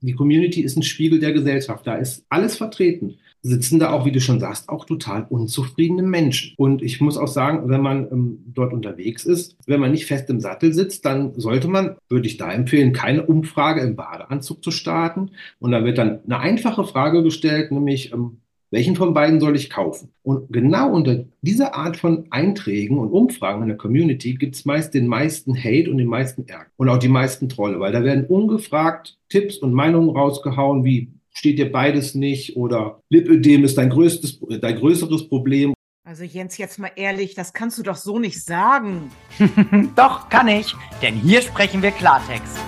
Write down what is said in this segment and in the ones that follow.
die Community ist ein Spiegel der Gesellschaft. Da ist alles vertreten. Sitzen da auch, wie du schon sagst, auch total unzufriedene Menschen. Und ich muss auch sagen, wenn man ähm, dort unterwegs ist, wenn man nicht fest im Sattel sitzt, dann sollte man, würde ich da empfehlen, keine Umfrage im Badeanzug zu starten. Und da wird dann eine einfache Frage gestellt, nämlich, ähm, welchen von beiden soll ich kaufen? Und genau unter dieser Art von Einträgen und Umfragen in der Community gibt es meist den meisten Hate und den meisten Ärger und auch die meisten Trolle, weil da werden ungefragt Tipps und Meinungen rausgehauen, wie steht dir beides nicht oder Lipödem ist dein größtes, dein größeres Problem. Also Jens, jetzt mal ehrlich, das kannst du doch so nicht sagen. doch, kann ich, denn hier sprechen wir Klartext.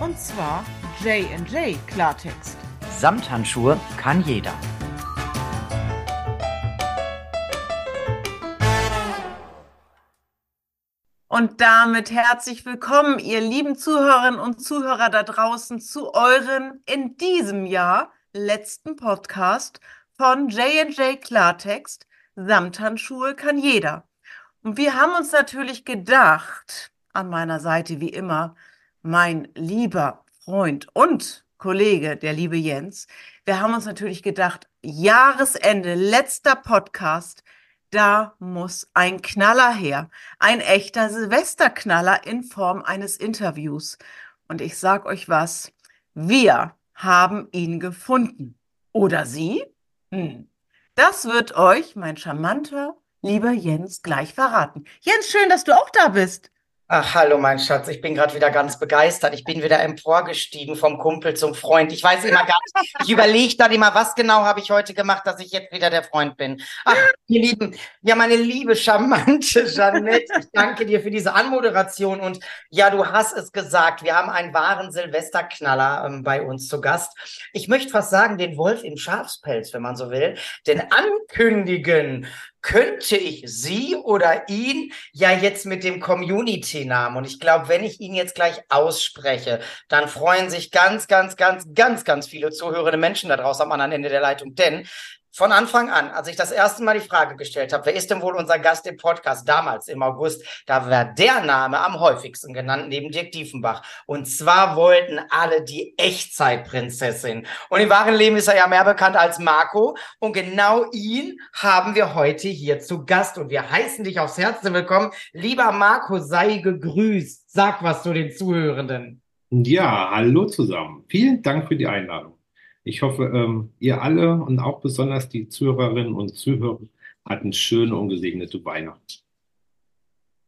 Und zwar J&J Klartext. Samthandschuhe kann jeder. Und damit herzlich willkommen, ihr lieben Zuhörerinnen und Zuhörer da draußen, zu euren in diesem Jahr letzten Podcast von J&J Klartext. Samthandschuhe kann jeder. Und wir haben uns natürlich gedacht, an meiner Seite wie immer, mein lieber Freund und Kollege, der liebe Jens, wir haben uns natürlich gedacht, Jahresende, letzter Podcast, da muss ein Knaller her. Ein echter Silvesterknaller in Form eines Interviews. Und ich sag euch was, wir haben ihn gefunden. Oder Sie? Hm. Das wird euch mein charmanter, lieber Jens gleich verraten. Jens, schön, dass du auch da bist. Ach, hallo, mein Schatz. Ich bin gerade wieder ganz begeistert. Ich bin wieder emporgestiegen vom Kumpel zum Freund. Ich weiß immer gar nicht. Ich überlege dann immer, was genau habe ich heute gemacht, dass ich jetzt wieder der Freund bin. Ach, ihr Lieben, ja, meine liebe, charmante Jeanette, ich danke dir für diese Anmoderation. Und ja, du hast es gesagt. Wir haben einen wahren Silvesterknaller ähm, bei uns zu Gast. Ich möchte fast sagen, den Wolf im Schafspelz, wenn man so will. Denn ankündigen könnte ich sie oder ihn ja jetzt mit dem Community-Namen. Und ich glaube, wenn ich ihn jetzt gleich ausspreche, dann freuen sich ganz, ganz, ganz, ganz, ganz viele zuhörende Menschen da draußen am anderen Ende der Leitung. Denn von Anfang an, als ich das erste Mal die Frage gestellt habe, wer ist denn wohl unser Gast im Podcast damals im August, da war der Name am häufigsten genannt neben Dirk Diefenbach. Und zwar wollten alle die Echtzeitprinzessin. Und im wahren Leben ist er ja mehr bekannt als Marco. Und genau ihn haben wir heute hier zu Gast. Und wir heißen dich aufs Herzen willkommen. Lieber Marco, sei gegrüßt. Sag was zu den Zuhörenden. Ja, hallo zusammen. Vielen Dank für die Einladung. Ich hoffe, ähm, ihr alle und auch besonders die Zuhörerinnen und Zuhörer hatten schöne und gesegnete Weihnachten.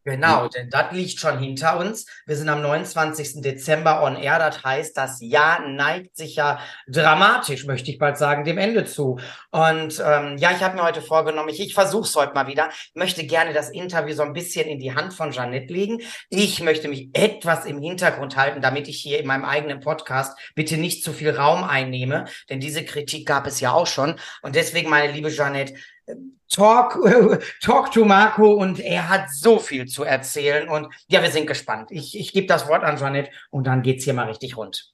Genau, denn das liegt schon hinter uns. Wir sind am 29. Dezember on air. Das heißt, das Jahr neigt sich ja dramatisch, möchte ich bald sagen, dem Ende zu. Und ähm, ja, ich habe mir heute vorgenommen, ich, ich versuche es heute mal wieder. Ich möchte gerne das Interview so ein bisschen in die Hand von Jeanette legen. Ich möchte mich etwas im Hintergrund halten, damit ich hier in meinem eigenen Podcast bitte nicht zu viel Raum einnehme. Denn diese Kritik gab es ja auch schon. Und deswegen, meine liebe Jeanette, Talk, Talk to Marco und er hat so viel zu erzählen und ja, wir sind gespannt. Ich, ich gebe das Wort an Janet und dann geht's hier mal richtig rund.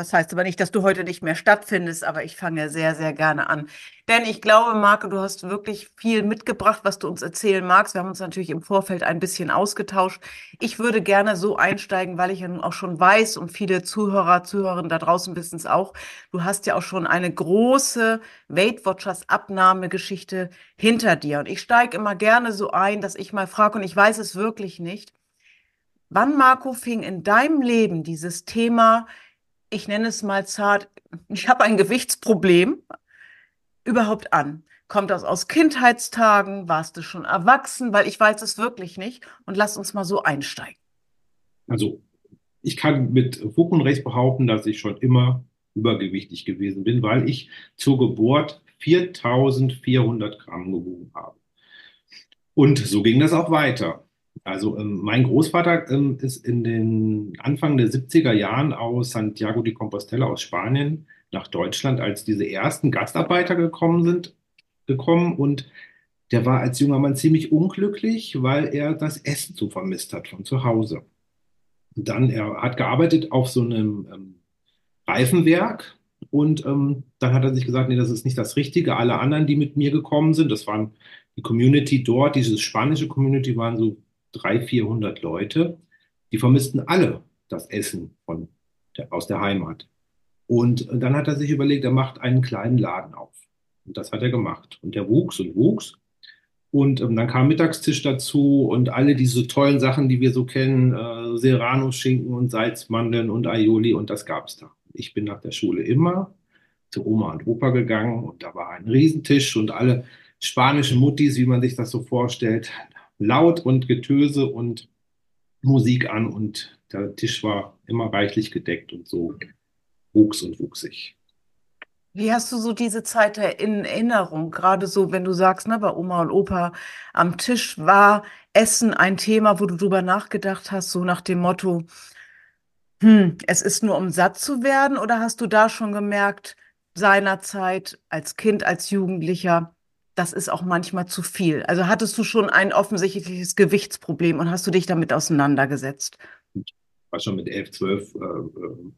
Das heißt aber nicht, dass du heute nicht mehr stattfindest, aber ich fange sehr, sehr gerne an. Denn ich glaube, Marco, du hast wirklich viel mitgebracht, was du uns erzählen magst. Wir haben uns natürlich im Vorfeld ein bisschen ausgetauscht. Ich würde gerne so einsteigen, weil ich ja nun auch schon weiß und viele Zuhörer, Zuhörerinnen da draußen wissen es auch. Du hast ja auch schon eine große Weight Watchers Abnahmegeschichte hinter dir. Und ich steige immer gerne so ein, dass ich mal frage, und ich weiß es wirklich nicht. Wann, Marco, fing in deinem Leben dieses Thema ich nenne es mal zart, ich habe ein Gewichtsproblem überhaupt an? Kommt das aus Kindheitstagen? Warst du schon erwachsen? Weil ich weiß es wirklich nicht. Und lass uns mal so einsteigen. Also, ich kann mit Fug und Recht behaupten, dass ich schon immer übergewichtig gewesen bin, weil ich zur Geburt 4400 Gramm gewogen habe. Und so ging das auch weiter. Also ähm, mein Großvater ähm, ist in den Anfang der 70er Jahren aus Santiago de Compostela aus Spanien nach Deutschland, als diese ersten Gastarbeiter gekommen sind, gekommen und der war als junger Mann ziemlich unglücklich, weil er das Essen so vermisst hat von zu Hause. Und dann, er hat gearbeitet auf so einem ähm, Reifenwerk und ähm, dann hat er sich gesagt, nee, das ist nicht das Richtige. Alle anderen, die mit mir gekommen sind, das waren die Community dort, diese spanische Community waren so 300, 400 Leute, die vermissten alle das Essen von der, aus der Heimat. Und dann hat er sich überlegt, er macht einen kleinen Laden auf. Und das hat er gemacht. Und der wuchs und wuchs. Und ähm, dann kam Mittagstisch dazu und alle diese tollen Sachen, die wir so kennen, äh, Serrano-Schinken und Salzmandeln und Aioli und das gab es da. Ich bin nach der Schule immer zu Oma und Opa gegangen und da war ein Riesentisch und alle spanischen Muttis, wie man sich das so vorstellt, laut und Getöse und Musik an und der Tisch war immer reichlich gedeckt und so wuchs und wuchs ich. Wie hast du so diese Zeit in Erinnerung? Gerade so, wenn du sagst, ne, bei Oma und Opa am Tisch war Essen ein Thema, wo du drüber nachgedacht hast, so nach dem Motto, hm, es ist nur um satt zu werden, oder hast du da schon gemerkt, seinerzeit als Kind, als Jugendlicher, das ist auch manchmal zu viel? Also hattest du schon ein offensichtliches Gewichtsproblem und hast du dich damit auseinandergesetzt? war schon mit 11, 12 äh,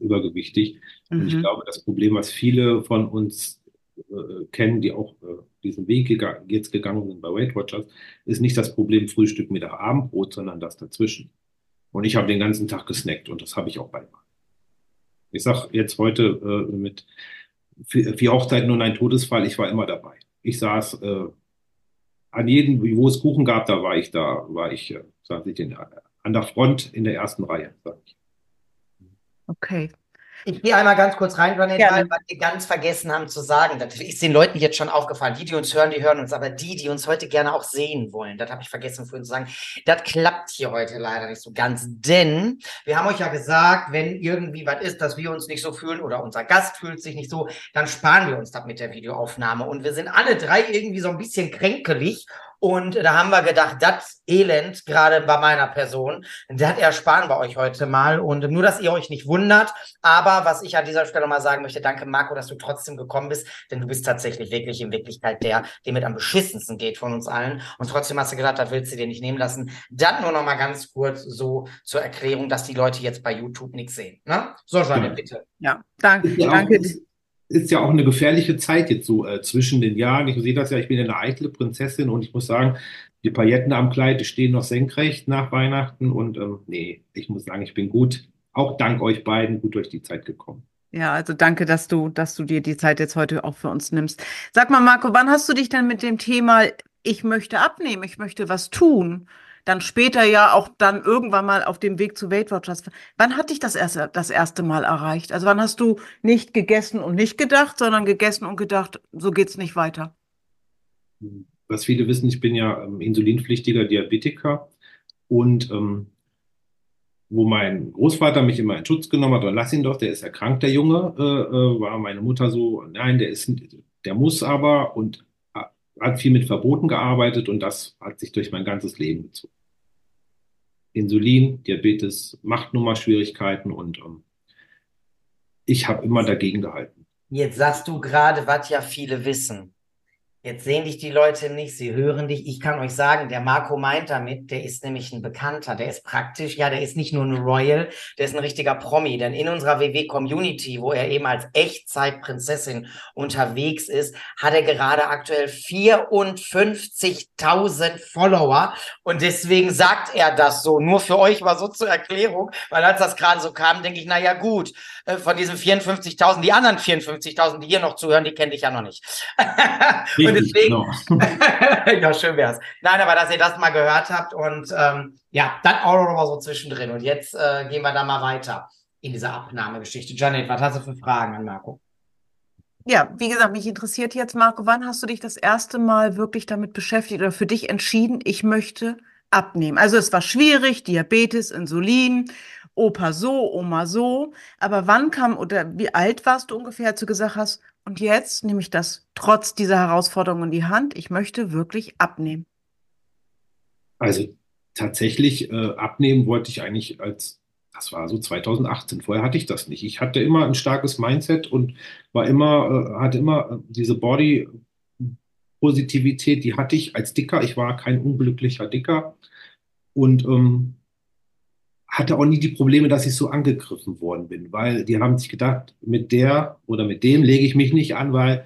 übergewichtig. Mhm. Und ich mhm. glaube, das Problem, was viele von uns äh, kennen, die auch äh, diesen Weg gega jetzt gegangen sind bei Weight Watchers, ist nicht das Problem Frühstück, Mittag, Abendbrot, sondern das dazwischen. Und ich habe den ganzen Tag gesnackt und das habe ich auch beibehalten. Ich sage jetzt heute äh, mit vier, vier Hochzeiten und ein Todesfall, ich war immer dabei. Ich saß äh, an jedem, wo es Kuchen gab, da war ich da, war ich, äh, saß ich in, an der Front in der ersten Reihe, sag ich. Okay. Ich gehe einmal ganz kurz rein, Janet, weil wir ganz vergessen haben zu sagen. Das ist den Leuten jetzt schon aufgefallen. Die, die uns hören, die hören uns, aber die, die uns heute gerne auch sehen wollen, das habe ich vergessen vorhin zu sagen. Das klappt hier heute leider nicht so ganz, denn wir haben euch ja gesagt, wenn irgendwie was ist, dass wir uns nicht so fühlen oder unser Gast fühlt sich nicht so, dann sparen wir uns das mit der Videoaufnahme. Und wir sind alle drei irgendwie so ein bisschen kränkelig und da haben wir gedacht, das Elend, gerade bei meiner Person, das ersparen wir euch heute mal. Und nur, dass ihr euch nicht wundert. Aber was ich an dieser Stelle mal sagen möchte, danke Marco, dass du trotzdem gekommen bist. Denn du bist tatsächlich wirklich in Wirklichkeit der, der mit am beschissensten geht von uns allen. Und trotzdem hast du gesagt, das willst du dir nicht nehmen lassen. Dann nur noch mal ganz kurz so zur Erklärung, dass die Leute jetzt bei YouTube nichts sehen. Ne? So, Janne, bitte. Ja, danke. Ja, danke ist ja auch eine gefährliche Zeit jetzt so äh, zwischen den Jahren. Ich sehe das ja, ich bin eine eitle Prinzessin und ich muss sagen, die Pailletten am Kleid, die stehen noch senkrecht nach Weihnachten und ähm, nee, ich muss sagen, ich bin gut, auch dank euch beiden, gut durch die Zeit gekommen. Ja, also danke, dass du, dass du dir die Zeit jetzt heute auch für uns nimmst. Sag mal, Marco, wann hast du dich denn mit dem Thema, ich möchte abnehmen, ich möchte was tun, dann später ja auch dann irgendwann mal auf dem Weg zu Weight Watchers. Wann hat dich das erste, das erste Mal erreicht? Also wann hast du nicht gegessen und nicht gedacht, sondern gegessen und gedacht, so geht's nicht weiter? Was viele wissen, ich bin ja ähm, insulinpflichtiger Diabetiker und ähm, wo mein Großvater mich immer in Schutz genommen hat, oder lass ihn doch, der ist erkrankt, der Junge, äh, äh, war meine Mutter so, nein, der ist, der muss aber und hat viel mit Verboten gearbeitet und das hat sich durch mein ganzes Leben gezogen. Insulin, Diabetes macht nun mal Schwierigkeiten und ähm, ich habe immer dagegen gehalten. Jetzt sagst du gerade, was ja viele wissen. Jetzt sehen dich die Leute nicht, sie hören dich. Ich kann euch sagen, der Marco meint damit, der ist nämlich ein Bekannter, der ist praktisch, ja, der ist nicht nur ein Royal, der ist ein richtiger Promi, denn in unserer WW-Community, wo er eben als Echtzeitprinzessin unterwegs ist, hat er gerade aktuell 54.000 Follower und deswegen sagt er das so. Nur für euch war so zur Erklärung, weil als das gerade so kam, denke ich, na ja, gut, äh, von diesen 54.000, die anderen 54.000, die hier noch zuhören, die kenne ich ja noch nicht. deswegen, genau. ja, schön wär's. Nein, aber dass ihr das mal gehört habt und ähm, ja, dann auch noch mal so zwischendrin. Und jetzt äh, gehen wir da mal weiter in dieser Abnahmegeschichte. Janet, was hast du für Fragen an Marco? Ja, wie gesagt, mich interessiert jetzt, Marco, wann hast du dich das erste Mal wirklich damit beschäftigt oder für dich entschieden, ich möchte abnehmen? Also es war schwierig, Diabetes, Insulin Opa so, Oma so. Aber wann kam oder wie alt warst du ungefähr, als du gesagt hast, und jetzt nehme ich das trotz dieser Herausforderung in die Hand, ich möchte wirklich abnehmen? Also tatsächlich äh, abnehmen wollte ich eigentlich als, das war so 2018, vorher hatte ich das nicht. Ich hatte immer ein starkes Mindset und war immer, äh, hatte immer äh, diese Body Positivität, die hatte ich als Dicker. Ich war kein unglücklicher Dicker. Und ähm, hatte auch nie die Probleme, dass ich so angegriffen worden bin, weil die haben sich gedacht, mit der oder mit dem lege ich mich nicht an, weil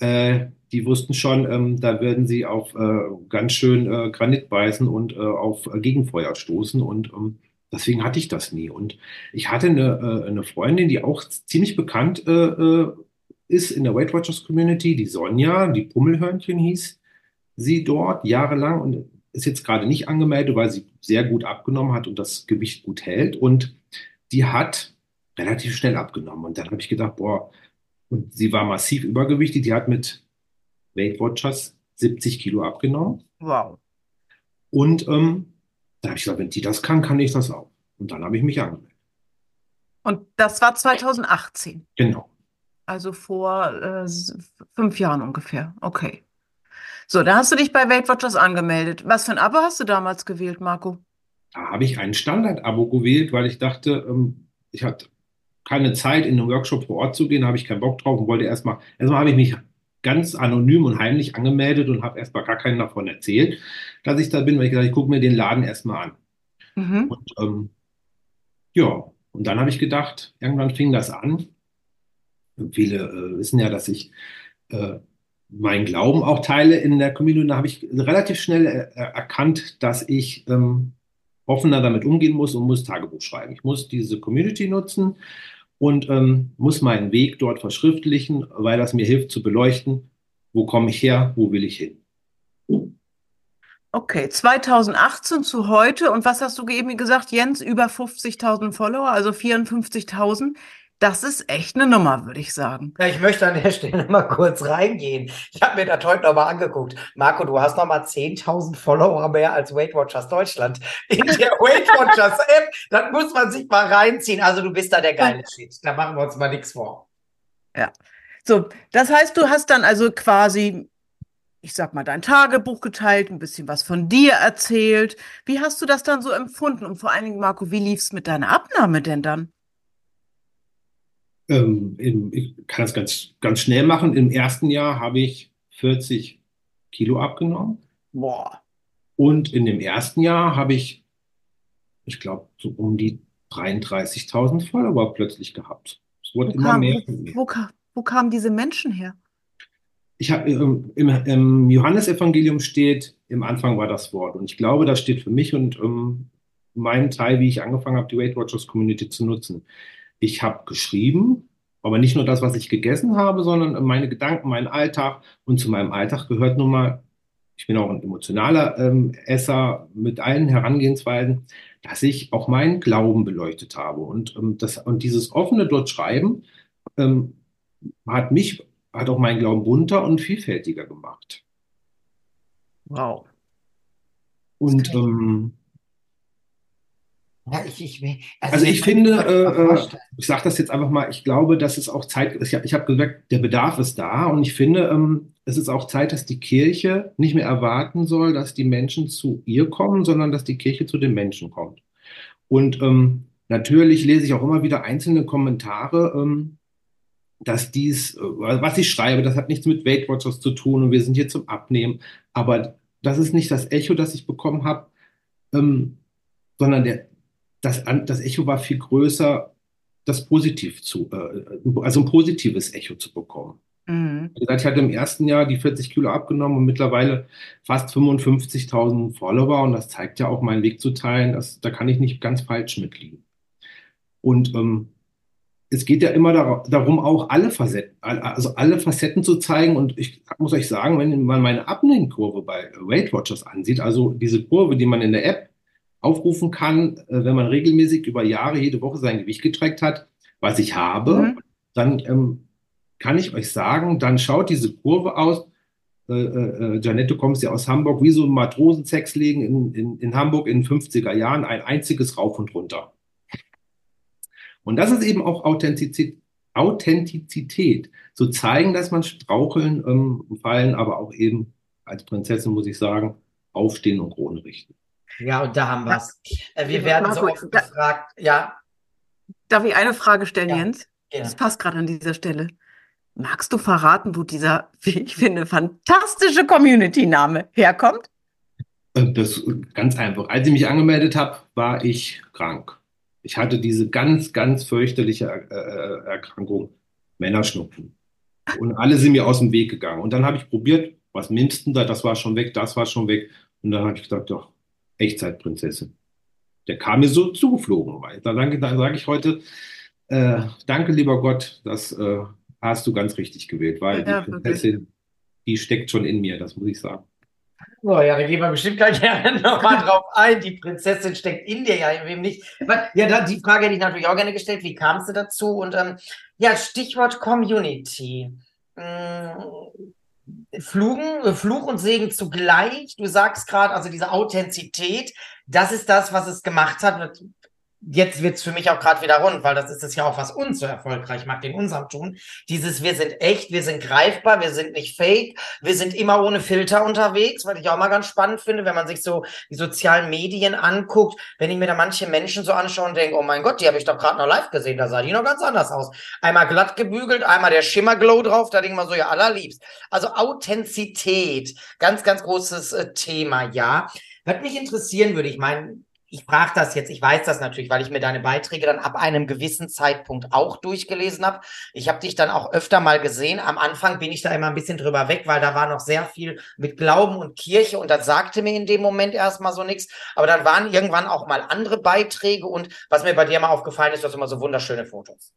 äh, die wussten schon, ähm, da werden sie auf äh, ganz schön äh, Granit beißen und äh, auf Gegenfeuer stoßen. Und ähm, deswegen hatte ich das nie. Und ich hatte eine, äh, eine Freundin, die auch ziemlich bekannt äh, äh, ist in der Weight Watchers Community, die Sonja, die Pummelhörnchen hieß sie dort jahrelang und ist jetzt gerade nicht angemeldet, weil sie sehr gut abgenommen hat und das Gewicht gut hält. Und die hat relativ schnell abgenommen. Und dann habe ich gedacht, boah, und sie war massiv übergewichtig. Die hat mit Weight Watchers 70 Kilo abgenommen. Wow. Und ähm, da habe ich gesagt, wenn die das kann, kann ich das auch. Und dann habe ich mich angemeldet. Und das war 2018. Genau. Also vor äh, fünf Jahren ungefähr. Okay. So, da hast du dich bei Weight Watchers angemeldet. Was für ein Abo hast du damals gewählt, Marco? Da habe ich ein Standard-Abo gewählt, weil ich dachte, ähm, ich hatte keine Zeit, in einen Workshop vor Ort zu gehen, da habe ich keinen Bock drauf und wollte erstmal, erstmal habe ich mich ganz anonym und heimlich angemeldet und habe erstmal gar keinen davon erzählt, dass ich da bin, weil ich gesagt ich gucke mir den Laden erstmal an. Mhm. Und ähm, ja, und dann habe ich gedacht, irgendwann fing das an. Viele äh, wissen ja, dass ich äh, meinen Glauben auch teile in der Community. Und da habe ich relativ schnell äh, erkannt, dass ich ähm, offener damit umgehen muss und muss Tagebuch schreiben. Ich muss diese Community nutzen und ähm, muss meinen Weg dort verschriftlichen, weil das mir hilft zu beleuchten, wo komme ich her, wo will ich hin. Okay, 2018 zu heute und was hast du eben gesagt, Jens? Über 50.000 Follower, also 54.000. Das ist echt eine Nummer, würde ich sagen. Ja, ich möchte an der Stelle mal kurz reingehen. Ich habe mir das heute nochmal angeguckt. Marco, du hast nochmal 10.000 Follower mehr als Weight Watchers Deutschland in der Weight Watchers App. Das muss man sich mal reinziehen. Also du bist da der geile Shit. Da machen wir uns mal nichts vor. Ja. So, das heißt, du hast dann also quasi, ich sag mal, dein Tagebuch geteilt, ein bisschen was von dir erzählt. Wie hast du das dann so empfunden? Und vor allen Dingen, Marco, wie lief es mit deiner Abnahme denn dann? Ähm, im, ich kann das ganz, ganz schnell machen. Im ersten Jahr habe ich 40 Kilo abgenommen. Boah. Und in dem ersten Jahr habe ich, ich glaube, so um die 33.000 Follower plötzlich gehabt. Es wurde wo immer kam, mehr. Wo, wo, kamen diese Menschen her? Ich habe ähm, im, im Johannesevangelium steht, im Anfang war das Wort. Und ich glaube, das steht für mich und ähm, meinen Teil, wie ich angefangen habe, die Weight Watchers Community zu nutzen ich habe geschrieben, aber nicht nur das, was ich gegessen habe, sondern meine Gedanken, meinen Alltag. Und zu meinem Alltag gehört nun mal, ich bin auch ein emotionaler ähm, Esser mit allen Herangehensweisen, dass ich auch meinen Glauben beleuchtet habe. Und, ähm, das, und dieses offene dort Schreiben ähm, hat mich, hat auch meinen Glauben bunter und vielfältiger gemacht. Wow. Und ähm, ja, ich, ich, also, also ich finde, äh, äh ich sage das jetzt einfach mal, ich glaube, dass es auch Zeit ist. Ich, ich habe gesagt, der Bedarf ist da und ich finde, ähm, es ist auch Zeit, dass die Kirche nicht mehr erwarten soll, dass die Menschen zu ihr kommen, sondern dass die Kirche zu den Menschen kommt. Und ähm, natürlich lese ich auch immer wieder einzelne Kommentare, ähm, dass dies, äh, was ich schreibe, das hat nichts mit Weight Watchers zu tun und wir sind hier zum Abnehmen. Aber das ist nicht das Echo, das ich bekommen habe, ähm, sondern der, das, das Echo war viel größer, das positiv zu, äh, also ein positives Echo zu bekommen. Mhm. Ich hatte im ersten Jahr die 40 Kilo abgenommen und mittlerweile fast 55.000 Follower und das zeigt ja auch meinen Weg zu teilen. Das, da kann ich nicht ganz falsch mitliegen. Und ähm, es geht ja immer dar darum, auch alle Facetten, also alle Facetten zu zeigen. Und ich muss euch sagen, wenn man meine Abnehmkurve bei Weight Watchers ansieht, also diese Kurve, die man in der App aufrufen kann, äh, wenn man regelmäßig über Jahre jede Woche sein Gewicht getrackt hat, was ich habe, mhm. dann ähm, kann ich euch sagen, dann schaut diese Kurve aus. Äh, äh, äh Janette, du kommst ja aus Hamburg, wie so ein Matrosensex legen in, in, in Hamburg in den 50er Jahren, ein einziges Rauf und runter. Und das ist eben auch Authentizität, Authentizität zu zeigen, dass man straucheln, ähm, fallen, aber auch eben als Prinzessin, muss ich sagen, aufstehen und Krone richten. Ja, und da haben wir es. Äh, wir werden so oft gefragt, ja. Darf ich eine Frage stellen, ja, Jens? Gerne. Das passt gerade an dieser Stelle. Magst du verraten, wo dieser, wie ich finde, fantastische Community-Name herkommt? Äh, das ist ganz einfach. Als ich mich angemeldet habe, war ich krank. Ich hatte diese ganz, ganz fürchterliche äh, Erkrankung, Männerschnupfen. Und alle sind mir aus dem Weg gegangen. Und dann habe ich probiert, was nimmst du da? Das war schon weg, das war schon weg. Und dann habe ich gedacht, doch, Echtzeitprinzessin. der kam mir so zugeflogen. Da sage da sag ich heute, äh, danke lieber Gott, das äh, hast du ganz richtig gewählt, weil ja, die Prinzessin, die steckt schon in mir, das muss ich sagen. Oh ja, da gehen wir bestimmt gleich nochmal drauf ein. Die Prinzessin steckt in dir ja, in wem nicht. Ja, die Frage hätte ich natürlich auch gerne gestellt. Wie kamst du dazu? Und ähm, ja, Stichwort Community. Flugen, Fluch und Segen zugleich. Du sagst gerade, also diese Authentizität, das ist das, was es gemacht hat jetzt wird's für mich auch gerade wieder rund, weil das ist es ja auch, was uns so erfolgreich macht in unserem Tun. Dieses, wir sind echt, wir sind greifbar, wir sind nicht fake, wir sind immer ohne Filter unterwegs, was ich auch mal ganz spannend finde, wenn man sich so die sozialen Medien anguckt, wenn ich mir da manche Menschen so anschaue und denke, oh mein Gott, die habe ich doch gerade noch live gesehen, da sah die noch ganz anders aus. Einmal glatt gebügelt, einmal der Schimmerglow drauf, da denke ich mal so, ja, allerliebst. Also Authentizität, ganz, ganz großes äh, Thema, ja. Was mich interessieren würde, ich meine, ich frage das jetzt, ich weiß das natürlich, weil ich mir deine Beiträge dann ab einem gewissen Zeitpunkt auch durchgelesen habe. Ich habe dich dann auch öfter mal gesehen. Am Anfang bin ich da immer ein bisschen drüber weg, weil da war noch sehr viel mit Glauben und Kirche und das sagte mir in dem Moment erstmal so nichts. Aber dann waren irgendwann auch mal andere Beiträge und was mir bei dir mal aufgefallen ist, du hast immer so wunderschöne Fotos.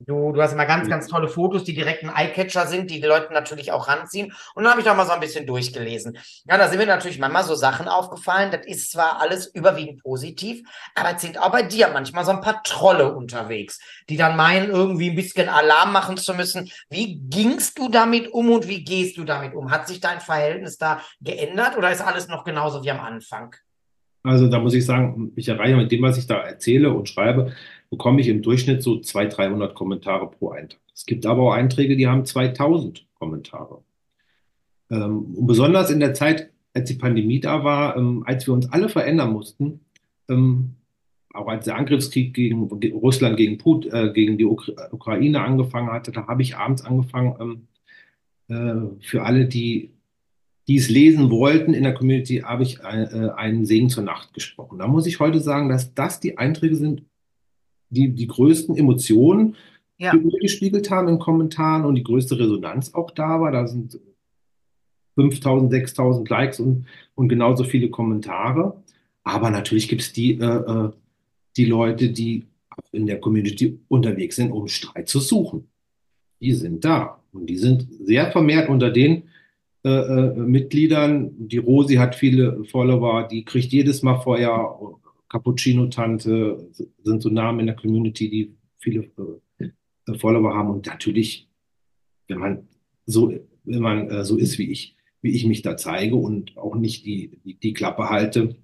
Du, du hast immer ganz, ganz tolle Fotos, die direkt ein Eyecatcher sind, die die Leute natürlich auch ranziehen. Und dann habe ich da mal so ein bisschen durchgelesen. Ja, da sind mir natürlich manchmal so Sachen aufgefallen. Das ist zwar alles überwiegend positiv, aber es sind auch bei dir manchmal so ein paar Trolle unterwegs, die dann meinen, irgendwie ein bisschen Alarm machen zu müssen. Wie gingst du damit um und wie gehst du damit um? Hat sich dein Verhältnis da geändert oder ist alles noch genauso wie am Anfang? Also da muss ich sagen, ich erreiche mit dem, was ich da erzähle und schreibe, bekomme ich im Durchschnitt so 200, 300 Kommentare pro Eintrag. Es gibt aber auch Einträge, die haben 2000 Kommentare. Ähm, und besonders in der Zeit, als die Pandemie da war, ähm, als wir uns alle verändern mussten, ähm, auch als der Angriffskrieg gegen Russland gegen, Put, äh, gegen die Ukra Ukraine angefangen hatte, da habe ich abends angefangen, äh, für alle, die, es lesen wollten in der Community, habe ich ein, äh, einen Segen zur Nacht gesprochen. Da muss ich heute sagen, dass das die Einträge sind, die, die größten Emotionen ja. gespiegelt haben in Kommentaren und die größte Resonanz auch da war. Da sind 5000, 6000 Likes und, und genauso viele Kommentare. Aber natürlich gibt es die, äh, äh, die Leute, die in der Community unterwegs sind, um Streit zu suchen. Die sind da. Und die sind sehr vermehrt unter den äh, äh, Mitgliedern. Die Rosi hat viele Follower, die kriegt jedes Mal Feuer Cappuccino-Tante sind so Namen in der Community, die viele äh, Follower haben. Und natürlich, wenn man so, wenn man äh, so ist wie ich, wie ich mich da zeige und auch nicht die, die, die Klappe halte,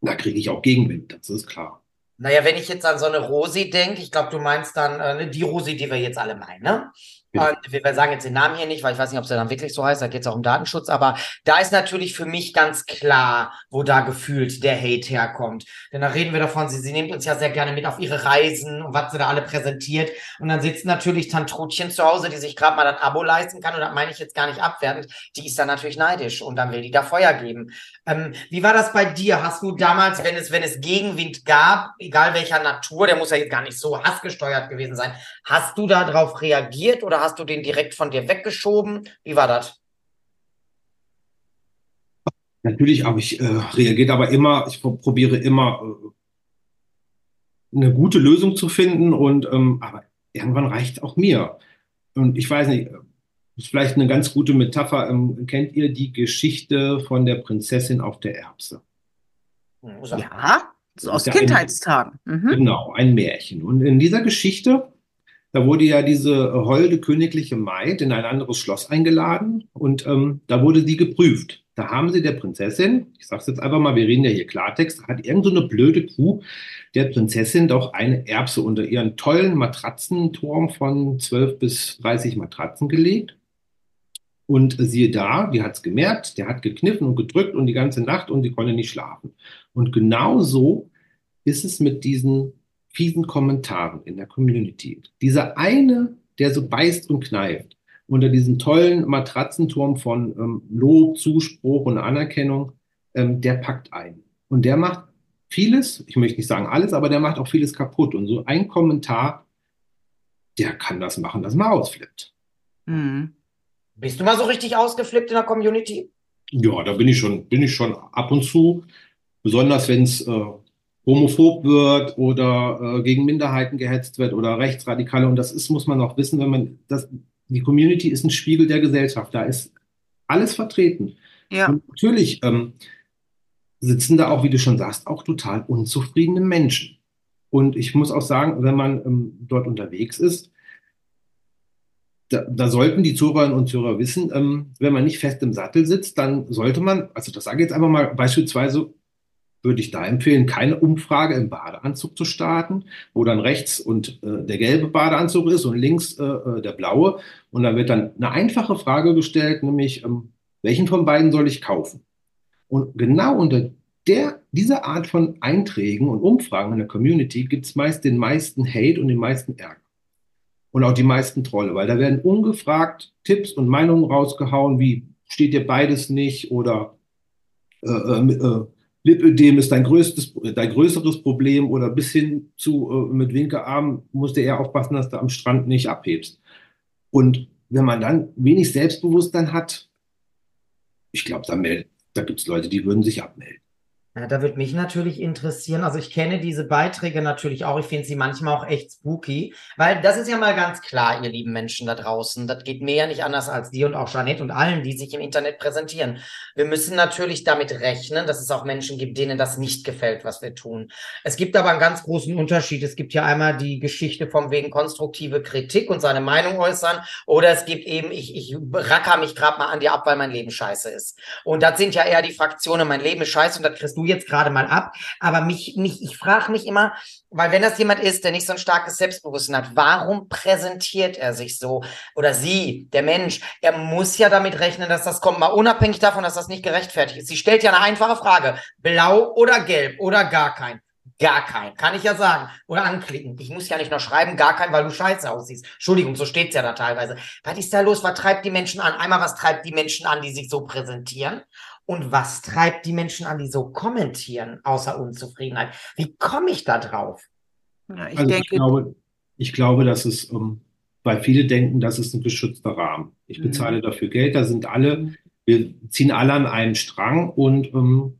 da kriege ich auch Gegenwind, das ist klar. Naja, wenn ich jetzt an so eine Rosi denke, ich glaube, du meinst dann äh, die Rosi, die wir jetzt alle meinen, ne? Ja. wir sagen jetzt den Namen hier nicht, weil ich weiß nicht, ob sie dann wirklich so heißt, da geht es auch um Datenschutz, aber da ist natürlich für mich ganz klar, wo da gefühlt der Hate herkommt. Denn da reden wir davon, sie, sie nimmt uns ja sehr gerne mit auf ihre Reisen und was sie da alle präsentiert. Und dann sitzt natürlich Tantrutchen zu Hause, die sich gerade mal ein Abo leisten kann, und das meine ich jetzt gar nicht abwertend, die ist dann natürlich neidisch und dann will die da Feuer geben. Ähm, wie war das bei dir? Hast du damals, wenn es, wenn es Gegenwind gab, egal welcher Natur, der muss ja jetzt gar nicht so hassgesteuert gewesen sein, hast du da drauf reagiert oder hast du den direkt von dir weggeschoben? Wie war das? Natürlich habe ich äh, reagiert, aber immer, ich probiere immer äh, eine gute Lösung zu finden und ähm, aber irgendwann reicht auch mir. Und ich weiß nicht, ist vielleicht eine ganz gute Metapher. Ähm, kennt ihr die Geschichte von der Prinzessin auf der Erbse? Ja, so aus Kindheitstagen. Ein, mhm. Genau, ein Märchen. Und in dieser Geschichte da wurde ja diese holde königliche Maid in ein anderes Schloss eingeladen und ähm, da wurde sie geprüft. Da haben sie der Prinzessin, ich sage es jetzt einfach mal, wir reden ja hier Klartext, hat irgend so eine blöde Kuh der Prinzessin doch eine Erbse unter ihren tollen Matratzenturm von 12 bis 30 Matratzen gelegt. Und siehe da, die hat es gemerkt, der hat gekniffen und gedrückt und die ganze Nacht und die konnte nicht schlafen. Und genau so ist es mit diesen fiesen Kommentaren in der Community. Dieser eine, der so beißt und kneift, unter diesem tollen Matratzenturm von ähm, Lob, Zuspruch und Anerkennung, ähm, der packt ein. Und der macht vieles, ich möchte nicht sagen alles, aber der macht auch vieles kaputt. Und so ein Kommentar, der kann das machen, dass man ausflippt. Mhm. Bist du mal so richtig ausgeflippt in der Community? Ja, da bin ich schon, bin ich schon ab und zu. Besonders wenn es äh, homophob wird oder äh, gegen Minderheiten gehetzt wird oder Rechtsradikale. Und das ist, muss man auch wissen, wenn man das, die Community ist ein Spiegel der Gesellschaft. Da ist alles vertreten. Ja. Und natürlich ähm, sitzen da auch, wie du schon sagst, auch total unzufriedene Menschen. Und ich muss auch sagen, wenn man ähm, dort unterwegs ist, da, da, sollten die Zuhörerinnen und Zuhörer wissen, ähm, wenn man nicht fest im Sattel sitzt, dann sollte man, also das sage ich jetzt einfach mal, beispielsweise würde ich da empfehlen, keine Umfrage im Badeanzug zu starten, wo dann rechts und äh, der gelbe Badeanzug ist und links äh, äh, der blaue. Und dann wird dann eine einfache Frage gestellt, nämlich, ähm, welchen von beiden soll ich kaufen? Und genau unter der, dieser Art von Einträgen und Umfragen in der Community gibt es meist den meisten Hate und den meisten Ärger. Und auch die meisten Trolle, weil da werden ungefragt Tipps und Meinungen rausgehauen, wie steht dir beides nicht oder äh, äh, äh Lipödem ist dein größtes, dein größeres Problem oder bis hin zu äh, mit Winkearm musst du eher aufpassen, dass du am Strand nicht abhebst. Und wenn man dann wenig Selbstbewusstsein hat, ich glaube, da, da gibt es Leute, die würden sich abmelden. Ja, da würde mich natürlich interessieren, also ich kenne diese Beiträge natürlich auch, ich finde sie manchmal auch echt spooky, weil das ist ja mal ganz klar, ihr lieben Menschen da draußen, das geht mir ja nicht anders als dir und auch Jeanette und allen, die sich im Internet präsentieren. Wir müssen natürlich damit rechnen, dass es auch Menschen gibt, denen das nicht gefällt, was wir tun. Es gibt aber einen ganz großen Unterschied. Es gibt ja einmal die Geschichte vom wegen konstruktive Kritik und seine Meinung äußern oder es gibt eben, ich, ich racker mich gerade mal an dir ab, weil mein Leben scheiße ist. Und das sind ja eher die Fraktionen, mein Leben ist scheiße und das kriegst du jetzt gerade mal ab. Aber mich, mich, ich frage mich immer, weil wenn das jemand ist, der nicht so ein starkes Selbstbewusstsein hat, warum präsentiert er sich so? Oder sie, der Mensch, er muss ja damit rechnen, dass das kommt, mal unabhängig davon, dass das nicht gerechtfertigt ist. Sie stellt ja eine einfache Frage. Blau oder gelb oder gar kein? Gar kein. Kann ich ja sagen. Oder anklicken. Ich muss ja nicht nur schreiben, gar kein, weil du scheiße aussiehst. Entschuldigung, so steht's ja da teilweise. Was ist da los? Was treibt die Menschen an? Einmal, was treibt die Menschen an, die sich so präsentieren? Und was treibt die Menschen an, die so kommentieren, außer Unzufriedenheit? Wie komme ich da drauf? Ja, ich, also denke, ich, glaube, ich glaube, dass es, um, ähm, weil viele denken, das ist ein geschützter Rahmen. Ich bezahle mhm. dafür Geld, da sind alle, wir ziehen alle an einen Strang und ähm,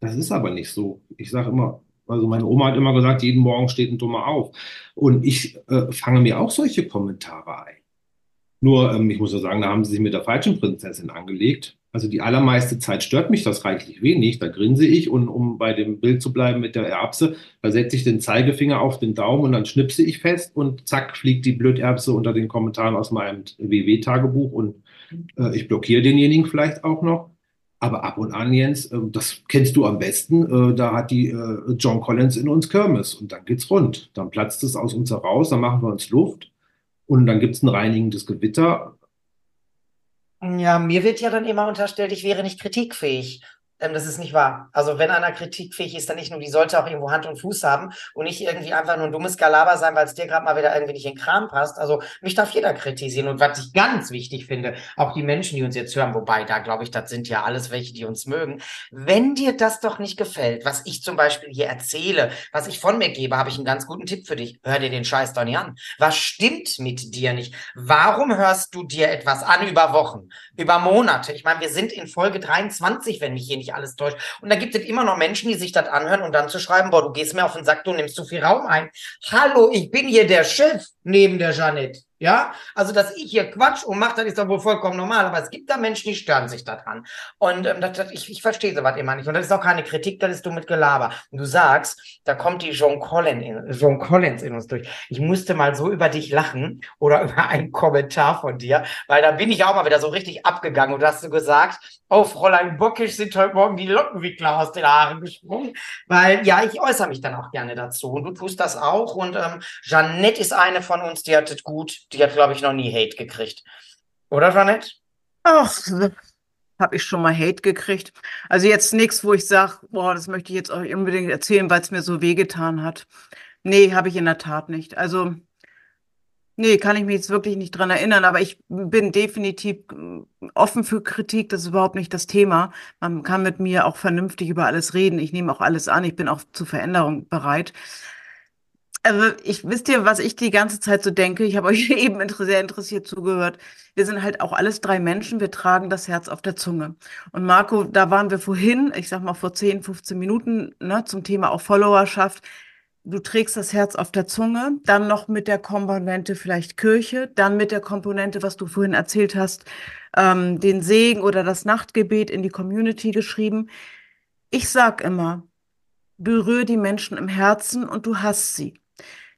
das ist aber nicht so. Ich sage immer, also meine Oma hat immer gesagt, jeden Morgen steht ein Dummer auf. Und ich äh, fange mir auch solche Kommentare ein. Nur, ähm, ich muss ja sagen, da haben sie sich mit der falschen Prinzessin angelegt. Also die allermeiste Zeit stört mich das reichlich wenig. Da grinse ich und um bei dem Bild zu bleiben mit der Erbse, da setze ich den Zeigefinger auf den Daumen und dann schnipse ich fest und zack fliegt die Blöderbse unter den Kommentaren aus meinem WW-Tagebuch und äh, ich blockiere denjenigen vielleicht auch noch. Aber ab und an, Jens, äh, das kennst du am besten, äh, da hat die äh, John Collins in uns Kirmes und dann geht's rund. Dann platzt es aus uns heraus, dann machen wir uns Luft und dann gibt's ein reinigendes Gewitter ja, mir wird ja dann immer unterstellt, ich wäre nicht kritikfähig. Ähm, das ist nicht wahr. Also wenn einer kritikfähig ist, dann nicht nur, die sollte auch irgendwo Hand und Fuß haben und nicht irgendwie einfach nur ein dummes Galaber sein, weil es dir gerade mal wieder irgendwie nicht in den Kram passt. Also mich darf jeder kritisieren. Und was ich ganz wichtig finde, auch die Menschen, die uns jetzt hören, wobei da glaube ich, das sind ja alles welche, die uns mögen. Wenn dir das doch nicht gefällt, was ich zum Beispiel hier erzähle, was ich von mir gebe, habe ich einen ganz guten Tipp für dich. Hör dir den Scheiß doch nicht an. Was stimmt mit dir nicht? Warum hörst du dir etwas an über Wochen, über Monate? Ich meine, wir sind in Folge 23, wenn mich hier nicht nicht alles täuscht. Und da gibt es immer noch Menschen, die sich das anhören und dann zu schreiben, boah, du gehst mir auf den Sack, du nimmst zu viel Raum ein. Hallo, ich bin hier der Chef neben der Jeanette. Ja, also dass ich hier Quatsch und mache, das ist doch wohl vollkommen normal. Aber es gibt da Menschen, die stören sich daran. Und ähm, das, das, ich, ich verstehe sowas immer nicht. Und das ist auch keine Kritik, das ist du mit Gelaber. Und du sagst, da kommt die John Collins, in, John Collins in uns durch. Ich musste mal so über dich lachen oder über einen Kommentar von dir, weil da bin ich auch mal wieder so richtig abgegangen. Und da hast du gesagt, oh, Fräulein Bockisch sind heute Morgen die Lockenwickler aus den Haaren gesprungen. Weil, ja, ich äußere mich dann auch gerne dazu. Und du tust das auch. Und ähm, Jeannette ist eine von uns, die hat es gut die hat, glaube ich, noch nie Hate gekriegt. Oder, Jeanette? Ach, habe ich schon mal Hate gekriegt. Also jetzt nichts, wo ich sage, boah, das möchte ich jetzt euch unbedingt erzählen, weil es mir so wehgetan hat. Nee, habe ich in der Tat nicht. Also, nee, kann ich mich jetzt wirklich nicht dran erinnern, aber ich bin definitiv äh, offen für Kritik. Das ist überhaupt nicht das Thema. Man kann mit mir auch vernünftig über alles reden. Ich nehme auch alles an. Ich bin auch zur Veränderung bereit. Also ich wisst ihr, was ich die ganze Zeit so denke? Ich habe euch eben sehr interessiert zugehört. Wir sind halt auch alles drei Menschen. Wir tragen das Herz auf der Zunge. Und Marco, da waren wir vorhin, ich sag mal vor 10, 15 Minuten, ne, zum Thema auch Followerschaft. Du trägst das Herz auf der Zunge, dann noch mit der Komponente vielleicht Kirche, dann mit der Komponente, was du vorhin erzählt hast, ähm, den Segen oder das Nachtgebet in die Community geschrieben. Ich sag immer, berühre die Menschen im Herzen und du hast sie.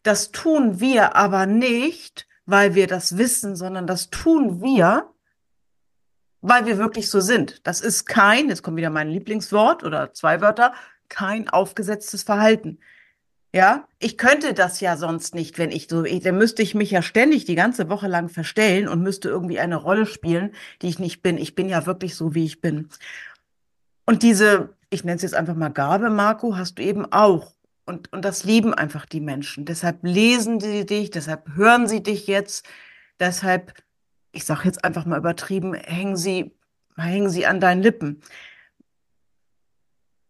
Das tun wir aber nicht, weil wir das wissen, sondern das tun wir, weil wir wirklich so sind. Das ist kein, jetzt kommt wieder mein Lieblingswort oder zwei Wörter, kein aufgesetztes Verhalten. Ja, ich könnte das ja sonst nicht, wenn ich so, dann müsste ich mich ja ständig die ganze Woche lang verstellen und müsste irgendwie eine Rolle spielen, die ich nicht bin. Ich bin ja wirklich so, wie ich bin. Und diese, ich nenne es jetzt einfach mal Gabe, Marco, hast du eben auch. Und, und das lieben einfach die Menschen. Deshalb lesen sie dich, deshalb hören sie dich jetzt, deshalb, ich sage jetzt einfach mal übertrieben, hängen sie, hängen sie an deinen Lippen.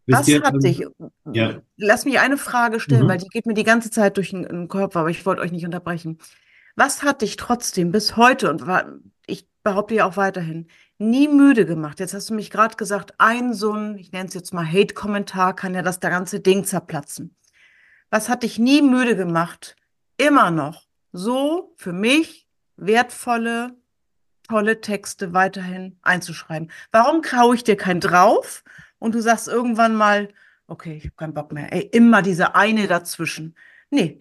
Was ihr, hat ähm, dich, ja, lass mich eine Frage stellen, weil mhm. die geht mir die ganze Zeit durch den, den Kopf, aber ich wollte euch nicht unterbrechen. Was hat dich trotzdem bis heute und war, ich behaupte ja auch weiterhin, nie müde gemacht? Jetzt hast du mich gerade gesagt, ein so ein, ich nenne es jetzt mal Hate-Kommentar, kann ja das ganze Ding zerplatzen. Was hat dich nie müde gemacht, immer noch so für mich wertvolle, tolle Texte weiterhin einzuschreiben? Warum traue ich dir kein drauf und du sagst irgendwann mal, okay, ich habe keinen Bock mehr. Ey, immer diese eine dazwischen. Nee,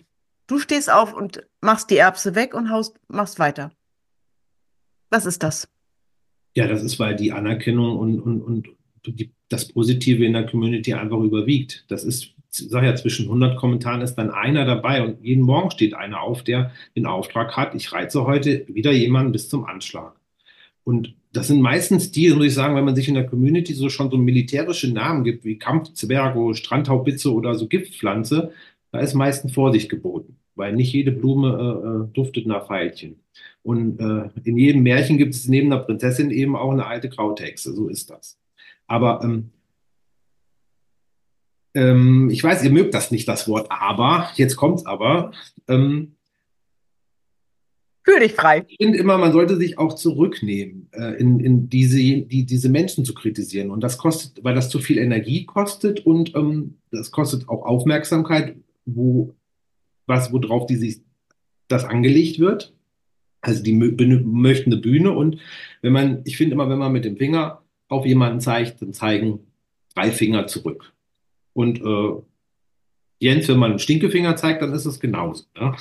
du stehst auf und machst die Erbse weg und haust, machst weiter. Was ist das? Ja, das ist, weil die Anerkennung und, und, und die, das Positive in der Community einfach überwiegt. Das ist, sag ja, zwischen 100 Kommentaren ist dann einer dabei und jeden Morgen steht einer auf, der den Auftrag hat, ich reize heute wieder jemanden bis zum Anschlag. Und das sind meistens die, muss ich sagen, wenn man sich in der Community so schon so militärische Namen gibt, wie Kampfzwergo, Strandhaubitze oder so Giftpflanze, da ist meistens Vorsicht geboten, weil nicht jede Blume äh, äh, duftet nach Veilchen. Und äh, in jedem Märchen gibt es neben der Prinzessin eben auch eine alte Krauthexe, so ist das. Aber ähm, ähm, ich weiß, ihr mögt das nicht, das Wort aber, jetzt kommt's aber. Ähm, Fühl dich frei. ich finde immer, man sollte sich auch zurücknehmen, äh, in, in diese, die, diese Menschen zu kritisieren. Und das kostet, weil das zu viel Energie kostet und ähm, das kostet auch Aufmerksamkeit, wo, was, worauf die sich das angelegt wird. Also die möchten eine Bühne und wenn man, ich finde immer, wenn man mit dem Finger auf jemanden zeigt, dann zeigen drei Finger zurück. Und äh, Jens, wenn man einen Stinkefinger zeigt, dann ist es genauso. Ne?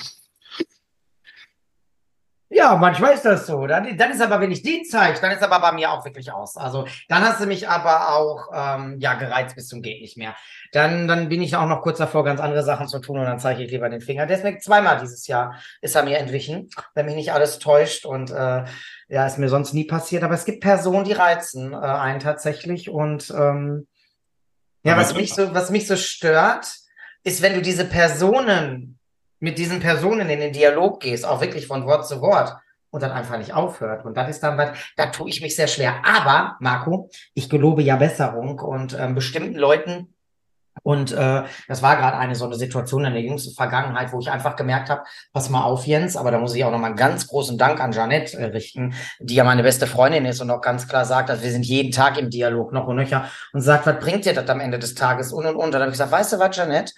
Ja, manchmal ist das so. Dann, dann ist aber, wenn ich den zeige, dann ist aber bei mir auch wirklich aus. Also dann hast du mich aber auch ähm, ja gereizt bis zum geht nicht mehr. Dann, dann bin ich auch noch kurz davor, ganz andere Sachen zu tun und dann zeige ich lieber den Finger. Deswegen zweimal dieses Jahr ist er mir entwichen, wenn mich nicht alles täuscht und äh, ja, ist mir sonst nie passiert. Aber es gibt Personen, die reizen äh, einen tatsächlich und ähm, ja, was mich so, was mich so stört, ist, wenn du diese Personen mit diesen Personen in den Dialog gehst, auch wirklich von Wort zu Wort und dann einfach nicht aufhört. Und das ist dann was, da tue ich mich sehr schwer. Aber, Marco, ich gelobe ja Besserung und ähm, bestimmten Leuten, und äh, das war gerade eine so eine Situation in der jüngsten Vergangenheit, wo ich einfach gemerkt habe, pass mal auf, Jens, aber da muss ich auch nochmal einen ganz großen Dank an Janette äh, richten, die ja meine beste Freundin ist und auch ganz klar sagt, dass wir sind jeden Tag im Dialog noch und nöcher und sagt, was bringt dir das am Ende des Tages und und und. Dann habe ich gesagt, weißt du was, Janette?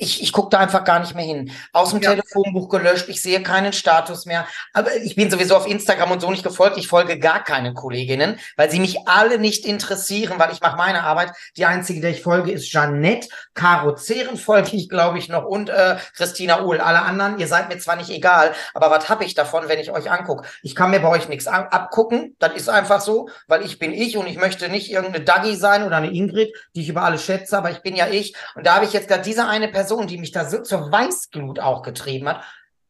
Ich, ich gucke da einfach gar nicht mehr hin. Aus dem Ja. Telefonbuch gelöscht, ich sehe keinen Status mehr. Aber ich bin sowieso auf Instagram und so nicht gefolgt. Ich folge gar keinen Kolleginnen, weil sie mich alle nicht interessieren, weil ich mache meine Arbeit. Die einzige, der ich folge, ist Jeannette. Caro Zehren folge ich, glaube ich, noch und äh, Christina Uhl. Alle anderen, ihr seid mir zwar nicht egal, aber was habe ich davon, wenn ich euch angucke? Ich kann mir bei euch nichts abgucken. Das ist einfach so, weil ich bin ich und ich möchte nicht irgendeine Dagi sein oder eine Ingrid, die ich über alle schätze, aber ich bin ja ich. Und da habe ich jetzt gerade diese eine Person, die mich da so zur Weißglut auch getrieben hat,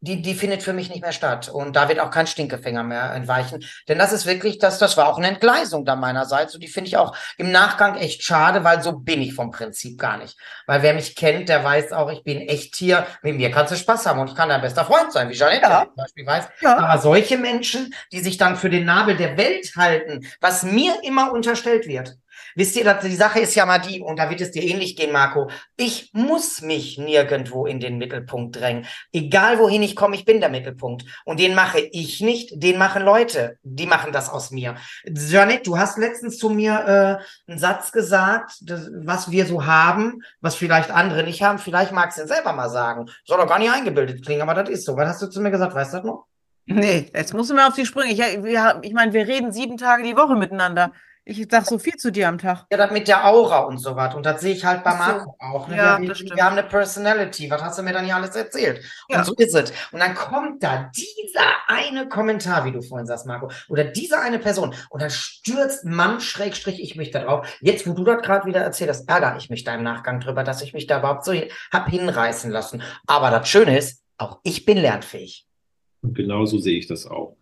die, die findet für mich nicht mehr statt. Und da wird auch kein Stinkefinger mehr entweichen. Denn das ist wirklich, das, das war auch eine Entgleisung da meinerseits. Und die finde ich auch im Nachgang echt schade, weil so bin ich vom Prinzip gar nicht. Weil wer mich kennt, der weiß auch, ich bin echt hier. Mit mir kannst du Spaß haben und ich kann dein bester Freund sein, wie Janette Ja. zum Beispiel weiß. Ja. Aber solche Menschen, die sich dann für den Nabel der Welt halten, was mir immer unterstellt wird, Wisst ihr, die Sache ist ja mal die, und da wird es dir ähnlich gehen, Marco. Ich muss mich nirgendwo in den Mittelpunkt drängen. Egal wohin ich komme, ich bin der Mittelpunkt. Und den mache ich nicht, den machen Leute. Die machen das aus mir. Janet, du hast letztens zu mir äh, einen Satz gesagt, das, was wir so haben, was vielleicht andere nicht haben. Vielleicht magst du ihn selber mal sagen. Soll doch gar nicht eingebildet klingen, aber das ist so. Was hast du zu mir gesagt? Weißt du das noch? Nee, jetzt musst du mir auf die Sprünge. Ich, ich meine, wir reden sieben Tage die Woche miteinander. Ich sag so viel zu dir am Tag. Ja, das mit der Aura und so was. Und das sehe ich halt bei Marco so. auch. Ne? Ja, wir, das stimmt. wir haben eine Personality. Was hast du mir dann hier alles erzählt? Ja. Und so ist es. Und dann kommt da dieser eine Kommentar, wie du vorhin sagst, Marco, oder diese eine Person. Und dann stürzt Mann, Schrägstrich, ich mich da drauf. Jetzt, wo du das gerade wieder erzählst, ärgere ich mich da im Nachgang drüber, dass ich mich da überhaupt so hab hinreißen lassen. Aber das Schöne ist, auch ich bin lernfähig. Und genauso sehe ich das auch.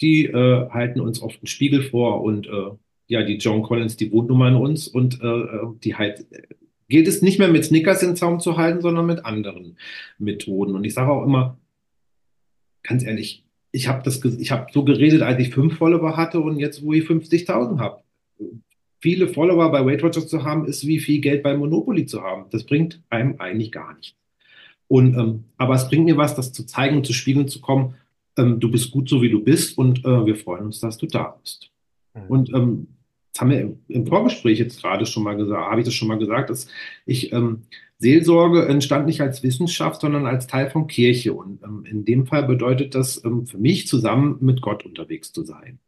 Die äh, halten uns oft einen Spiegel vor und äh, ja, die Joan Collins, die wohnt nun mal in uns und äh, die halt gilt es nicht mehr mit Snickers in Zaum zu halten, sondern mit anderen Methoden. Und ich sage auch immer, ganz ehrlich, ich habe das, ich habe so geredet, als ich fünf Follower hatte und jetzt, wo ich 50.000 habe. Viele Follower bei Weight Watchers zu haben, ist wie viel Geld bei Monopoly zu haben. Das bringt einem eigentlich gar nichts. Und, ähm, aber es bringt mir was, das zu zeigen und zu spiegeln zu kommen. Ähm, du bist gut so, wie du bist und äh, wir freuen uns, dass du da bist. Mhm. Und ähm, das haben wir im, im Vorgespräch jetzt gerade schon mal gesagt, habe ich das schon mal gesagt, dass ich ähm, Seelsorge entstand nicht als Wissenschaft, sondern als Teil von Kirche. Und ähm, in dem Fall bedeutet das ähm, für mich, zusammen mit Gott unterwegs zu sein.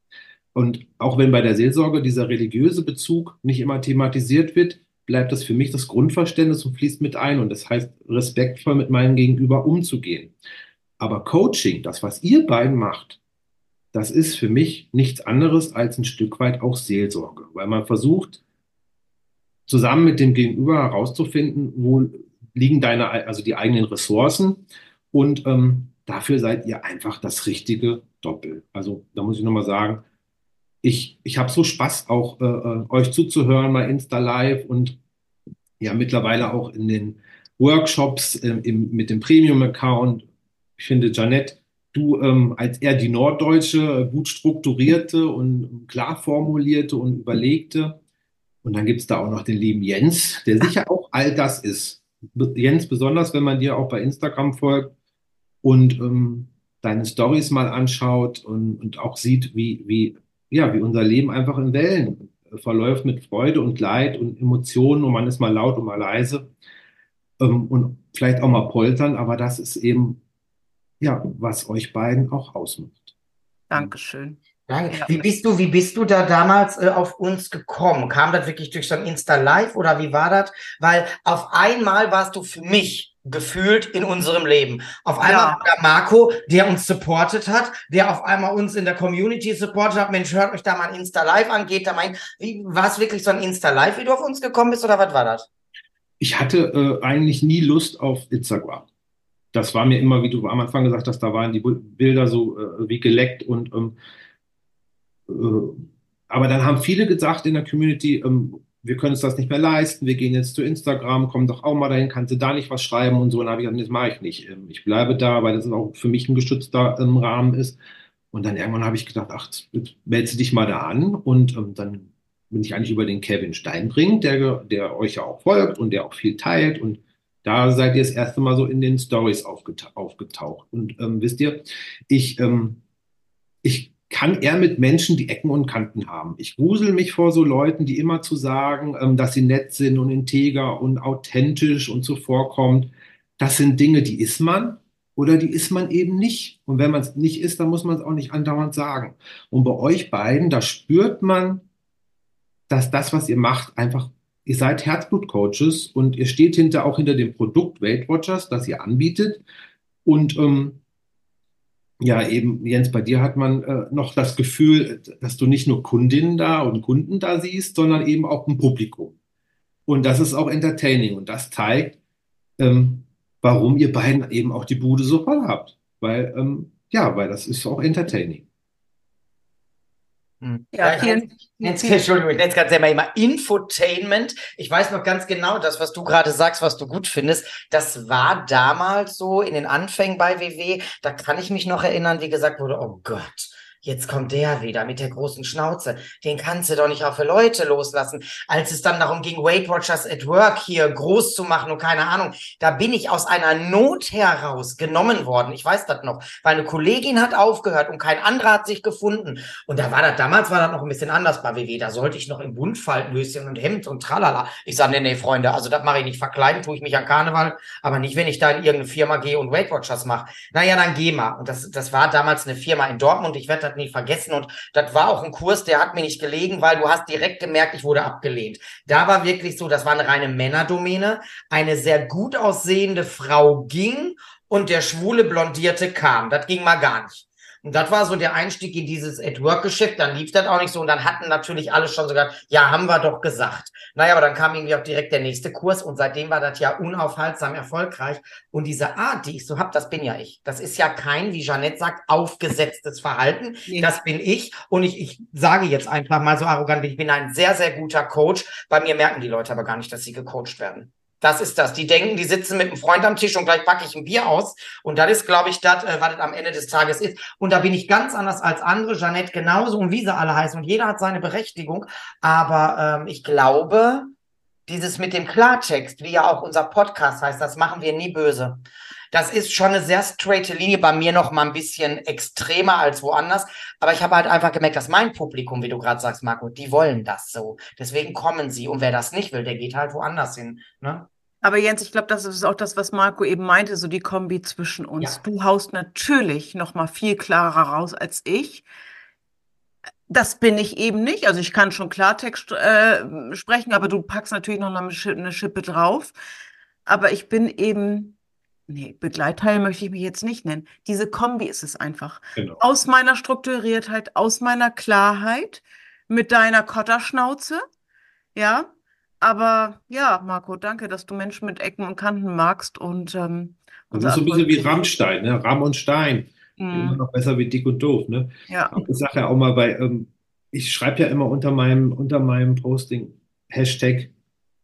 Und auch wenn bei der Seelsorge dieser religiöse Bezug nicht immer thematisiert wird, bleibt das für mich das Grundverständnis und fließt mit ein. Und das heißt, respektvoll mit meinem Gegenüber umzugehen. Aber Coaching, das, was ihr beiden macht, das ist für mich nichts anderes als ein Stück weit auch Seelsorge, weil man versucht, zusammen mit dem Gegenüber herauszufinden, wo liegen deine, also die eigenen Ressourcen und ähm, dafür seid ihr einfach das richtige Doppel. Also da muss ich nochmal sagen, ich, ich habe so Spaß auch äh, äh, euch zuzuhören bei Insta Live und ja mittlerweile auch in den Workshops äh, im, mit dem Premium-Account. Ich finde, Janette, du ähm, als eher die norddeutsche, äh, gut strukturierte und klar formulierte und überlegte. Und dann gibt es da auch noch den lieben Jens, der sicher auch all das ist. Jens, besonders wenn man dir auch bei Instagram folgt und ähm, deine Stories mal anschaut und, und auch sieht, wie, wie, ja, wie unser Leben einfach in Wellen äh, verläuft mit Freude und Leid und Emotionen und man ist mal laut und mal leise ähm, und vielleicht auch mal poltern, aber das ist eben, ja, was euch beiden auch ausmacht. Dankeschön. Danke. Ja. Wie bist du, wie bist du da damals äh, auf uns gekommen? Kam das wirklich durch so ein Insta Live oder wie war das? Weil auf einmal warst du für mich gefühlt in unserem Leben. Auf einmal Ja. war da Marco, der uns supportet hat, der auf einmal uns in der Community supportet hat. Mensch, hört euch da mal ein Insta Live an, geht da mal. Wie, war es wirklich so ein Insta Live, wie du auf uns gekommen bist oder was war das? Ich hatte äh, eigentlich nie Lust auf Instagram. Das war mir immer, wie du am Anfang gesagt hast, da waren die Bilder so äh, wie geleckt und ähm, äh, aber dann haben viele gesagt in der Community, ähm, wir können uns das nicht mehr leisten, wir gehen jetzt zu Instagram, komm doch auch mal dahin, kannst du da nicht was schreiben und so. Und dann habe ich gesagt, das mache ich nicht. Ähm, ich bleibe da, weil das auch für mich ein geschützter ähm, Rahmen ist. Und dann irgendwann habe ich gedacht, ach, meldest du dich mal da an. Und ähm, dann bin ich eigentlich über den Kevin Steinbrink, der, der euch ja auch folgt und der auch viel teilt. Und da seid ihr das erste Mal so in den Stories aufgeta aufgetaucht. Und ähm, wisst ihr, ich, ähm, ich kann eher mit Menschen, die Ecken und Kanten haben. Ich grusel mich vor so Leuten, die immer zu sagen, ähm, dass sie nett sind und integer und authentisch und zuvorkommt. Das sind Dinge, die ist man oder die ist man eben nicht. Und wenn man es nicht ist, dann muss man es auch nicht andauernd sagen. Und bei euch beiden, da spürt man, dass das, was ihr macht, einfach, ihr seid Herzblut-Coaches und ihr steht hinter auch hinter dem Produkt Weight Watchers, das ihr anbietet. Und ähm, ja, eben, Jens, bei dir hat man äh, noch das Gefühl, dass du nicht nur Kundinnen da und Kunden da siehst, sondern eben auch ein Publikum. Und das ist auch entertaining und das zeigt, ähm, warum ihr beiden eben auch die Bude so voll habt. Weil, ähm, ja, weil das ist auch entertaining. Hm. Ja, ich vielen, nenn's- vielen, Entschuldigung, ich nenne es gerade selber immer Infotainment. Ich weiß noch ganz genau, das, was du gerade sagst, was du gut findest, das war damals so in den Anfängen bei WW. Da kann ich mich noch erinnern, wie gesagt wurde, oh Gott, jetzt kommt der wieder mit der großen Schnauze. Den kannst du doch nicht auch für Leute loslassen. Als es dann darum ging, Weight Watchers at Work hier groß zu machen und keine Ahnung, da bin ich aus einer Not heraus genommen worden. Ich weiß das noch, weil eine Kollegin hat aufgehört und kein anderer hat sich gefunden. Und da war das, damals war das noch ein bisschen anders bei WW. Da sollte ich noch im Buntfaltenhöschen und Hemd und tralala. Ich sage, nee, nee, Freunde, also das mache ich nicht. Verkleiden tue ich mich an Karneval, aber nicht, wenn ich da in irgendeine Firma gehe und Weight Watchers mache. Naja, dann geh mal. Und das, das war damals eine Firma in Dortmund. Ich werde das nie vergessen. Und das war auch ein Kurs, der hat mir nicht gelegen, weil du hast direkt gemerkt, ich wurde abgelehnt. Da war wirklich so, das war eine reine Männerdomäne. Eine sehr gut aussehende Frau ging und der schwule Blondierte kam. Das ging mal gar nicht. Und das war so der Einstieg in dieses At-Work-Geschäft. Dann lief das auch nicht so. Und dann hatten natürlich alle schon sogar, ja, haben wir doch gesagt. Naja, aber dann kam irgendwie auch direkt der nächste Kurs. Und seitdem war das ja unaufhaltsam erfolgreich. Und diese Art, die ich so hab, das bin ja ich. Das ist ja kein, wie Jeanette sagt, aufgesetztes Verhalten. Nee. Das bin ich. Und ich, ich sage jetzt einfach mal so arrogant, ich bin ein sehr, sehr guter Coach. Bei mir merken die Leute aber gar nicht, dass sie gecoacht werden. Das ist das. Die denken, die sitzen mit einem Freund am Tisch und gleich packe ich ein Bier aus. Und das ist, glaube ich, das, äh, was das am Ende des Tages ist. Und da bin ich ganz anders als andere. Jeanette genauso und wie sie alle heißen. Und jeder hat seine Berechtigung. Aber ähm, ich glaube, dieses mit dem Klartext, wie ja auch unser Podcast heißt, das machen wir nie böse. Das ist schon eine sehr straighte Linie, bei mir noch mal ein bisschen extremer als woanders. Aber ich habe halt einfach gemerkt, dass mein Publikum, wie du gerade sagst, Marco, die wollen das so. Deswegen kommen sie. Und wer das nicht will, der geht halt woanders hin. Ne? Aber Jens, ich glaube, das ist auch das, was Marco eben meinte, so die Kombi zwischen uns. Ja. Du haust natürlich noch mal viel klarer raus als ich. Das bin ich eben nicht. Also ich kann schon Klartext äh, sprechen, aber du packst natürlich noch eine Schippe drauf. Aber ich bin eben, nee, Begleitteil möchte ich mich jetzt nicht nennen. Diese Kombi ist es einfach. Genau. Aus meiner Strukturiertheit, aus meiner Klarheit, mit deiner Kotterschnauze, ja, aber ja, Marco, danke, dass du Menschen mit Ecken und Kanten magst und ähm, das ist so ein bisschen wie Rammstein, ne? Ramm und Stein. Mhm. Immer noch besser wie dick und doof, ne? Ja. Ich sage ja auch mal bei, ähm, ich schreibe ja immer unter meinem, unter meinem Posting Hashtag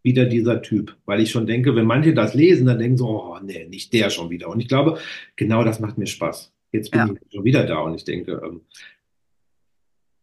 wieder dieser Typ, weil ich schon denke, wenn manche das lesen, dann denken so, oh nee, nicht der schon wieder. Und ich glaube, genau das macht mir Spaß. Jetzt bin ja. ich schon wieder da und ich denke, ähm,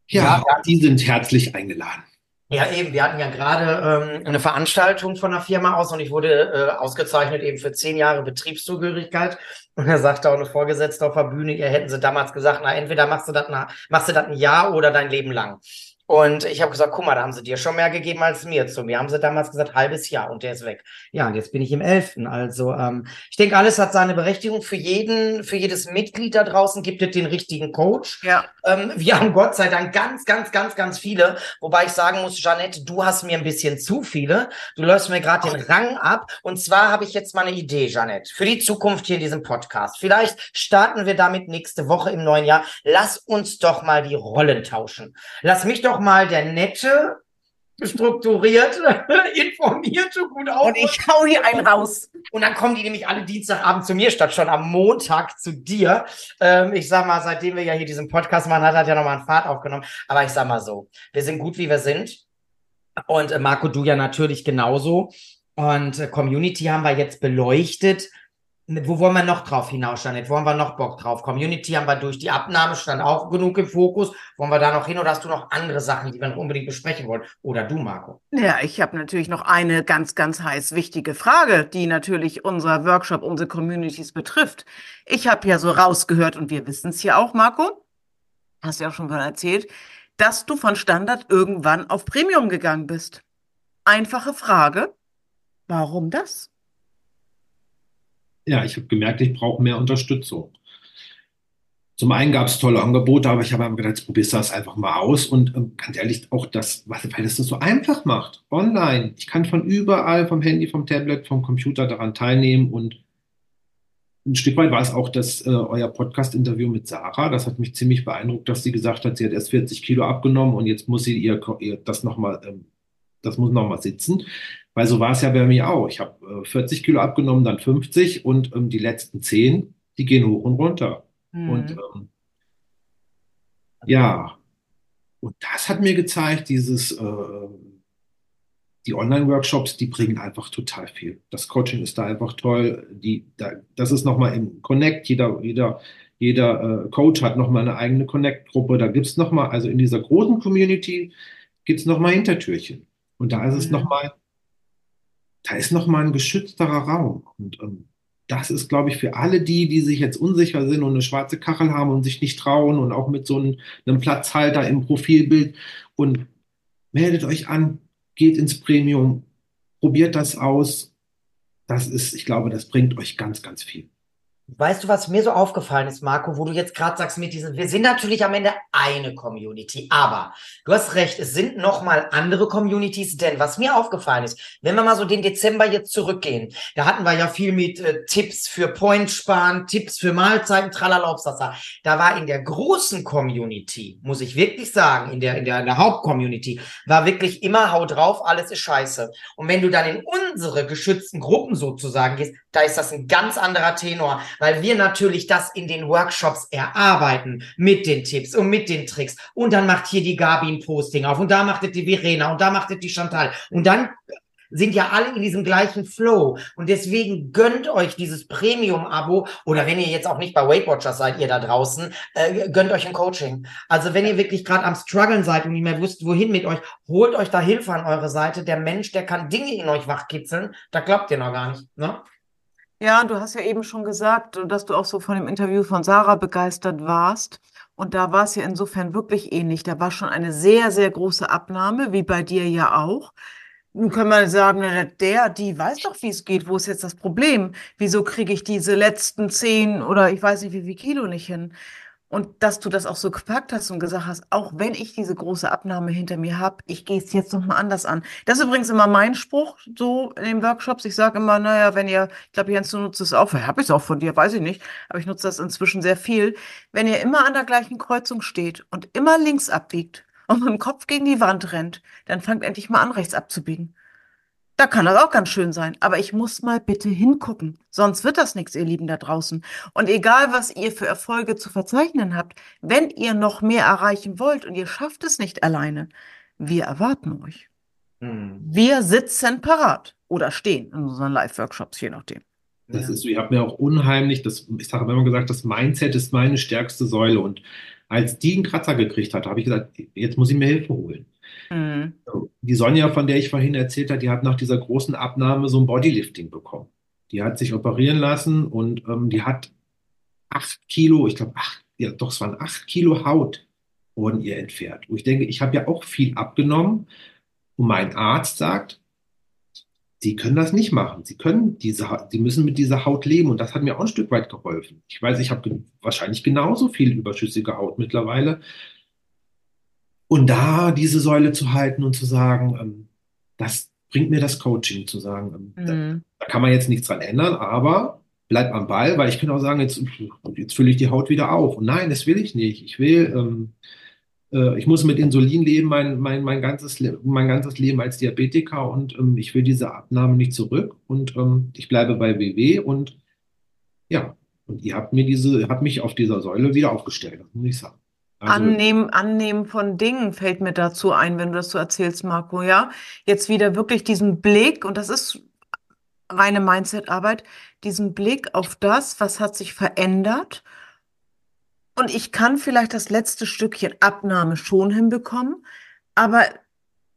ja, ja, die sind herzlich eingeladen. Ja, eben. Wir hatten ja gerade ähm, eine Veranstaltung von der Firma aus und ich wurde äh, ausgezeichnet eben für zehn Jahre Betriebszugehörigkeit. Und da sagte auch eine Vorgesetzte auf der Bühne, ihr hätten sie damals gesagt, na, entweder machst du das, machst du das ein Jahr oder dein Leben lang. Und ich habe gesagt, guck mal, da haben sie dir schon mehr gegeben als mir. Zu mir haben sie damals gesagt, halbes Jahr und der ist weg. Ja, und jetzt bin ich im elften. Also ähm, ich denke, alles hat seine Berechtigung. Für jeden, für jedes Mitglied da draußen gibt es den richtigen Coach. Ja. Ähm, wir haben Gott sei Dank ganz, ganz, ganz, ganz viele. Wobei ich sagen muss, Janette, du hast mir ein bisschen zu viele. Du läufst mir gerade den Rang ab. Und zwar habe ich jetzt mal eine Idee, Janette, für die Zukunft hier in diesem Podcast. Vielleicht starten wir damit nächste Woche im neuen Jahr. Lass uns doch mal die Rollen tauschen. Lass mich doch mal der nette, strukturierte, informierte, gut auf. Und ich hau hier einen raus. Und dann kommen die nämlich alle Dienstagabend zu mir, statt schon am Montag zu dir. Ähm, ich sag mal, seitdem wir ja hier diesen Podcast machen, hat er ja nochmal einen Fahrt aufgenommen. Aber ich sag mal so, wir sind gut, wie wir sind. Und äh, Marco, du ja natürlich genauso. Und äh, Community haben wir jetzt beleuchtet wo wollen wir noch drauf hinaus, Janet? Wo haben wir noch Bock drauf? Community haben wir durch die Abnahme stand auch genug im Fokus. Wollen wir da noch hin oder hast du noch andere Sachen, die wir noch unbedingt besprechen wollen? Oder du, Marco? Ja, ich habe natürlich noch eine ganz, ganz heiß wichtige Frage, die natürlich unser Workshop, unsere Communities betrifft. Ich habe ja so rausgehört und wir wissen es ja auch, Marco, hast ja auch schon mal erzählt, dass du von Standard irgendwann auf Premium gegangen bist. Einfache Frage. Warum das? Ja, ich habe gemerkt, ich brauche mehr Unterstützung. Zum einen gab es tolle Angebote, aber ich habe gedacht, jetzt probierst du das einfach mal aus und ähm, ganz ehrlich auch das, weil es das so einfach macht, online. Ich kann von überall, vom Handy, vom Tablet, vom Computer daran teilnehmen und ein Stück weit war es auch das äh, euer Podcast-Interview mit Sarah. Das hat mich ziemlich beeindruckt, dass sie gesagt hat, sie hat erst 40 Kilo abgenommen und jetzt muss sie ihr, ihr das nochmal, ähm, das muss nochmal sitzen. Weil so war es ja bei mir auch. Ich habe äh, 40 Kilo abgenommen, dann 50 und ähm, die letzten 10, die gehen hoch und runter. Mhm. Und ähm, ja, und das hat mir gezeigt, dieses, äh, die Online-Workshops, die bringen einfach total viel. Das Coaching ist da einfach toll. Die, da, das ist nochmal im Connect. Jeder, jeder, jeder äh, Coach hat nochmal eine eigene Connect-Gruppe. Da gibt es nochmal, also in dieser großen Community gibt es nochmal Hintertürchen. Und da ist es Mhm. nochmal, da ist nochmal ein geschützterer Raum. Und ähm, das ist, glaube ich, für alle die, die sich jetzt unsicher sind und eine schwarze Kachel haben und sich nicht trauen und auch mit so einem, einem Platzhalter im Profilbild und meldet euch an, geht ins Premium, probiert das aus. Das ist, ich glaube, das bringt euch ganz, ganz viel. Weißt du, was mir so aufgefallen ist, Marco, wo du jetzt gerade sagst mit diesen, wir sind natürlich am Ende eine Community, aber du hast recht, es sind nochmal andere Communities, denn was mir aufgefallen ist, wenn wir mal so den Dezember jetzt zurückgehen, da hatten wir ja viel mit äh, Tipps für Point sparen, Tipps für Mahlzeiten, tralalopsasa. Da war in der großen Community, muss ich wirklich sagen, in der, in der, in der Hauptcommunity, war wirklich immer hau drauf, alles ist scheiße. Und wenn du dann in unsere geschützten Gruppen sozusagen gehst, da ist das ein ganz anderer Tenor, weil wir natürlich das in den Workshops erarbeiten mit den Tipps und mit den Tricks. Und dann macht hier die Gabi ein Posting auf und da macht es die Verena und da macht es die Chantal. Und dann sind ja alle in diesem gleichen Flow. Und deswegen gönnt euch dieses Premium-Abo oder wenn ihr jetzt auch nicht bei Weight Watchers seid, ihr da draußen, äh, gönnt euch ein Coaching. Also wenn ihr wirklich gerade am struggeln seid und nicht mehr wisst, wohin mit euch, holt euch da Hilfe an eure Seite. Der Mensch, der kann Dinge in euch wachkitzeln, da glaubt ihr noch gar nicht. Ne? Ja, du hast ja eben schon gesagt, dass du auch so von dem Interview von Sarah begeistert warst. Und da war es ja insofern wirklich ähnlich. Da war schon eine sehr, sehr große Abnahme, wie bei dir ja auch. Nun kann man sagen, der, die weiß doch, wie es geht. Wo ist jetzt das Problem? Wieso kriege ich diese letzten zehn oder ich weiß nicht wie viel Kilo nicht hin? Und dass du das auch so gepackt hast und gesagt hast, auch wenn ich diese große Abnahme hinter mir habe, ich gehe es jetzt nochmal anders an. Das ist übrigens immer mein Spruch, so in den Workshops. Ich sage immer, naja, wenn ihr, ich glaube, Jens, du nutzt es auch, vielleicht habe ich es auch von dir, weiß ich nicht, aber ich nutze das inzwischen sehr viel. Wenn ihr immer an der gleichen Kreuzung steht und immer links abbiegt und mit dem Kopf gegen die Wand rennt, dann fangt endlich mal an, rechts abzubiegen. Da kann das auch ganz schön sein. Aber ich muss mal bitte hingucken. Sonst wird das nichts, ihr Lieben da draußen. Und egal, was ihr für Erfolge zu verzeichnen habt, wenn ihr noch mehr erreichen wollt und ihr schafft es nicht alleine, wir erwarten euch. Hm. Wir sitzen parat oder stehen in unseren Live-Workshops, je nachdem. Das ist so, ihr habt mir auch unheimlich, das, ich sage immer gesagt, das Mindset ist meine stärkste Säule. Und als die einen Kratzer gekriegt hat, habe ich gesagt, jetzt muss ich mir Hilfe holen. Mhm. Die Sonja, von der ich vorhin erzählt habe, die hat nach dieser großen Abnahme so ein Bodylifting bekommen. Die hat sich operieren lassen und ähm, die hat acht Kilo, ich glaube, acht, ja, doch, es waren acht Kilo Haut wurden ihr entfernt. Wo ich denke, ich habe ja auch viel abgenommen und mein Arzt sagt, Sie können das nicht machen. Sie können diese, Sie müssen mit dieser Haut leben und das hat mir auch ein Stück weit geholfen. Ich weiß, ich habe wahrscheinlich genauso viel überschüssige Haut mittlerweile. Und da diese Säule zu halten und zu sagen, ähm, das bringt mir das Coaching, zu sagen, ähm, da, Mhm. da kann man jetzt nichts dran ändern, aber bleib am Ball, weil ich kann auch sagen, jetzt, jetzt fülle ich die Haut wieder auf. Und nein, das will ich nicht. Ich will, ähm, äh, ich muss mit Insulin leben, mein, mein, mein ganzes, mein ganzes Leben als Diabetiker und ähm, ich will diese Abnahme nicht zurück und ähm, ich bleibe bei WW und ja, und ihr habt mir diese, habt mich auf dieser Säule wieder aufgestellt, das muss ich sagen. Also, Annehmen, annehmen von Dingen fällt mir dazu ein, wenn du das so erzählst, Marco, ja. Jetzt wieder wirklich diesen Blick, und das ist reine Mindset-Arbeit, diesen Blick auf das, was hat sich verändert. Und ich kann vielleicht das letzte Stückchen Abnahme schon hinbekommen, aber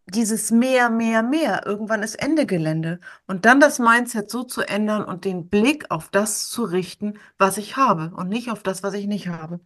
dieses mehr, mehr, mehr, irgendwann ist Ende Gelände. Und dann das Mindset so zu ändern und den Blick auf das zu richten, was ich habe und nicht auf das, was ich nicht habe.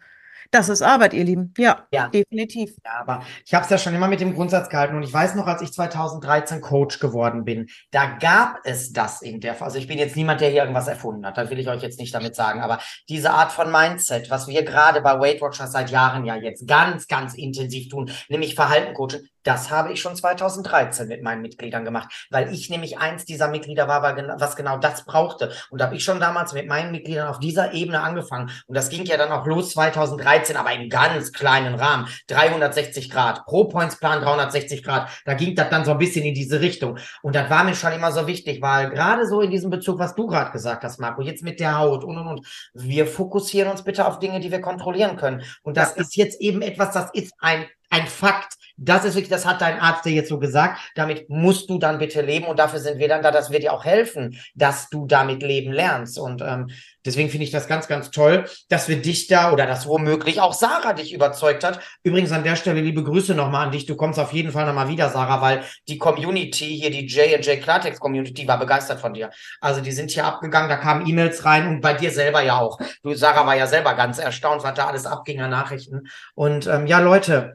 Das ist Arbeit, ihr Lieben. Ja, Ja. definitiv. Ja, aber ich habe es ja schon immer mit dem Grundsatz gehalten und ich weiß noch, als ich 2013 Coach geworden bin, da gab es das in der, also ich bin jetzt niemand, der hier irgendwas erfunden hat, da will ich euch jetzt nicht damit sagen, aber diese Art von Mindset, was wir gerade bei Weight Watchers seit Jahren ja jetzt ganz, ganz intensiv tun, nämlich Verhalten coachen, das habe ich schon 2013 mit meinen Mitgliedern gemacht, weil ich nämlich eins dieser Mitglieder war, was genau das brauchte. Und da habe ich schon damals mit meinen Mitgliedern auf dieser Ebene angefangen. Und das ging ja dann auch los 2013, aber in ganz kleinen Rahmen. 360 Grad, Pro Points Plan 360 Grad. Da ging das dann so ein bisschen in diese Richtung. Und das war mir schon immer so wichtig, weil gerade so in diesem Bezug, was du gerade gesagt hast, Marco, jetzt mit der Haut und und und, wir fokussieren uns bitte auf Dinge, die wir kontrollieren können. Und das Ja. ist jetzt eben etwas, das ist ein ein Fakt. Das ist wirklich, das hat dein Arzt dir jetzt so gesagt. Damit musst du dann bitte leben und dafür sind wir dann da. Das wird dir auch helfen, dass du damit leben lernst. Und ähm, deswegen finde ich das ganz, ganz toll, dass wir dich da oder dass womöglich auch Sarah dich überzeugt hat. Übrigens an der Stelle liebe Grüße nochmal an dich. Du kommst auf jeden Fall nochmal wieder, Sarah, weil die Community hier, die J&J Klartext Community, war begeistert von dir. Also die sind hier abgegangen, da kamen E-Mails rein und bei dir selber ja auch. Du, Sarah war ja selber ganz erstaunt, was da alles abging an Nachrichten. Und ähm, ja, Leute,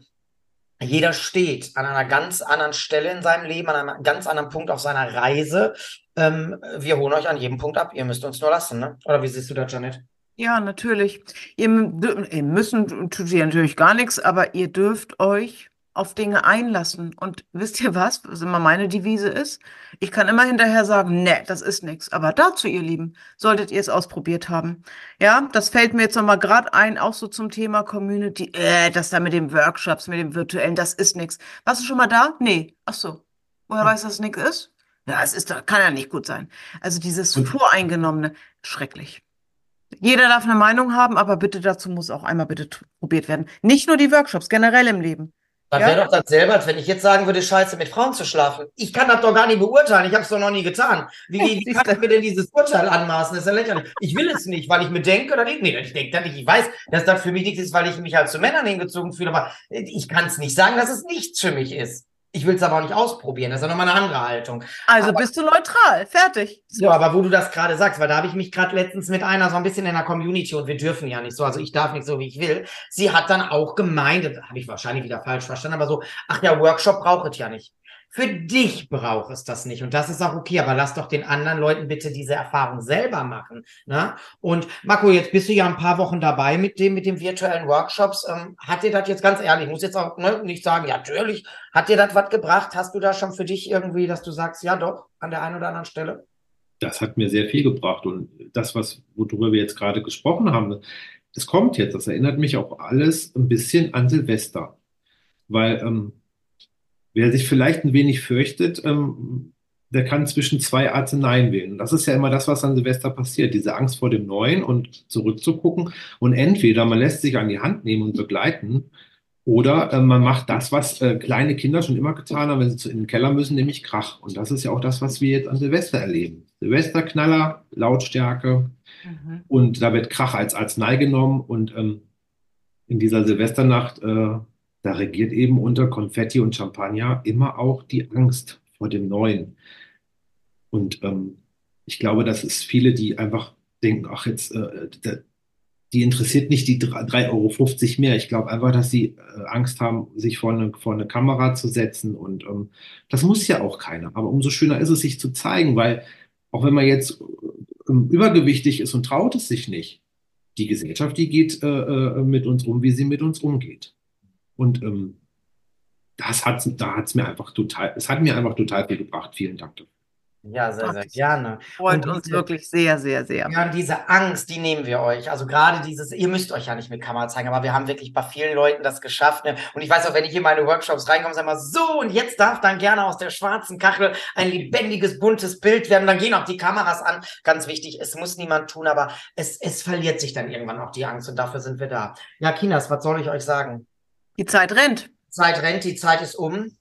jeder steht an einer ganz anderen Stelle in seinem Leben, an einem ganz anderen Punkt auf seiner Reise. Ähm, wir holen euch an jedem Punkt ab. Ihr müsst uns nur lassen, ne? Oder wie siehst du das, Janet? Ja, natürlich. Ihr, ihr müssen tut ihr natürlich gar nichts, aber ihr dürft euch auf Dinge einlassen. Und wisst ihr was, was immer meine Devise ist? Ich kann immer hinterher sagen, nee, das ist nichts. Aber dazu, ihr Lieben, solltet ihr es ausprobiert haben. Ja, das fällt mir jetzt nochmal gerade ein, auch so zum Thema Community. Äh, das da mit den Workshops, mit dem virtuellen, das ist nichts. Warst du schon mal da? Nee. Ach so. Woher hm. weiß, dass es nichts ist? Ja, es ist, kann ja nicht gut sein. Also dieses Voreingenommene, schrecklich. Jeder darf eine Meinung haben, aber bitte dazu muss auch einmal bitte probiert werden. Nicht nur die Workshops, generell im Leben. Das wäre doch dasselbe, als wenn ich jetzt sagen würde, scheiße, mit Frauen zu schlafen. Ich kann das doch gar nicht beurteilen. Ich habe es doch noch nie getan. Wie, wie kann ich mir denn dieses Urteil anmaßen? Das ist ja lächerlich. Ich will es nicht, weil ich mir denke oder nicht. Nee, ich denke das nicht. Ich weiß, dass das für mich nichts ist, weil ich mich halt zu Männern hingezogen fühle. Aber ich kann es nicht sagen, dass es nichts für mich ist. Ich will es aber auch nicht ausprobieren. Das ist ja nochmal eine andere Haltung. Also aber, bist du neutral. Fertig. Ja, aber wo du das gerade sagst, weil da habe ich mich gerade letztens mit einer so ein bisschen in der Community und wir dürfen ja nicht so, also ich darf nicht so, wie ich will. Sie hat dann auch gemeint, habe ich wahrscheinlich wieder falsch verstanden, aber so, ach ja, Workshop braucht es ja nicht. Für dich braucht es das nicht. Und das ist auch okay, aber lass doch den anderen Leuten bitte diese Erfahrung selber machen. Ne? Und Marco, jetzt bist du ja ein paar Wochen dabei mit dem, mit dem virtuellen Workshops. Ähm, hat dir das jetzt ganz ehrlich, ich muss jetzt auch ne, nicht sagen, ja, natürlich, hat dir das was gebracht? Hast du da schon für dich irgendwie, dass du sagst, ja doch, an der einen oder anderen Stelle? Das hat mir sehr viel gebracht. Und das, was, worüber wir jetzt gerade gesprochen haben, das kommt jetzt. Das erinnert mich auch alles ein bisschen an Silvester. Weil ähm, Wer sich vielleicht ein wenig fürchtet, ähm, der kann zwischen zwei Arzneien wählen. Das ist ja immer das, was an Silvester passiert, diese Angst vor dem Neuen und zurückzugucken. Und entweder man lässt sich an die Hand nehmen und begleiten, oder äh, man macht das, was äh, kleine Kinder schon immer getan haben, wenn sie zu, in den Keller müssen, nämlich Krach. Und das ist ja auch das, was wir jetzt an Silvester erleben. Silvesterknaller, Lautstärke. Mhm. Und da wird Krach als Arznei genommen. Und ähm, in dieser Silvesternacht äh, da regiert eben unter Konfetti und Champagner immer auch die Angst vor dem Neuen. Und ähm, ich glaube, dass es viele, die einfach denken, ach, jetzt, äh, die interessiert nicht die 3,50 Euro mehr. Ich glaube einfach, dass sie äh, Angst haben, sich vor eine, vor eine Kamera zu setzen. Und ähm, das muss ja auch keiner. Aber umso schöner ist es, sich zu zeigen, weil auch wenn man jetzt äh, übergewichtig ist und traut es sich nicht, die Gesellschaft, die geht äh, äh mit uns um, wie sie mit uns umgeht. Und ähm, das hat, da hat es mir einfach total, es hat mir einfach total viel gebracht. Vielen Dank dafür. Ja, sehr, sehr gerne. Freut diese, uns wirklich sehr, sehr, sehr. Ja, und diese Angst, die nehmen wir euch. Also gerade dieses, ihr müsst euch ja nicht mit Kamera zeigen, aber wir haben wirklich bei vielen Leuten das geschafft. Ne? Und ich weiß auch, wenn ich in meine Workshops reinkomme, sage mal, so, und jetzt darf dann gerne aus der schwarzen Kachel ein lebendiges, buntes Bild werden. Dann gehen auch die Kameras an. Ganz wichtig, es muss niemand tun, aber es, es verliert sich dann irgendwann auch die Angst und dafür sind wir da. Ja, Kinas, was soll ich euch sagen? Die Zeit rennt. Zeit rennt, die Zeit ist um.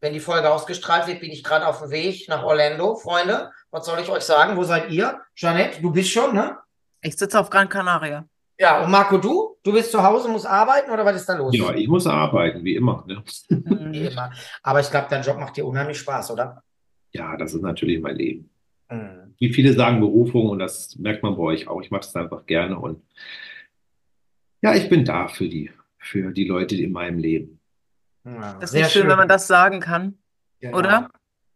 Wenn die Folge ausgestrahlt wird, bin ich gerade auf dem Weg nach Orlando. Freunde, was soll ich euch sagen? Wo seid ihr? Jeanette, du bist schon, ne? Ich sitze auf Gran Canaria. Ja, und Marco, du? Du bist zu Hause, musst arbeiten oder was ist da los? Ja, ich muss arbeiten, wie immer. Ne? Wie immer. Aber ich glaube, dein Job macht dir unheimlich Spaß, oder? Ja, das ist natürlich mein Leben. Mhm. Wie viele sagen Berufung und das merkt man bei euch auch. Ich mache es einfach gerne und ja, ich bin da für die für die Leute in meinem Leben. Ja, das ist nicht schön, schön, wenn man das sagen kann, genau. oder?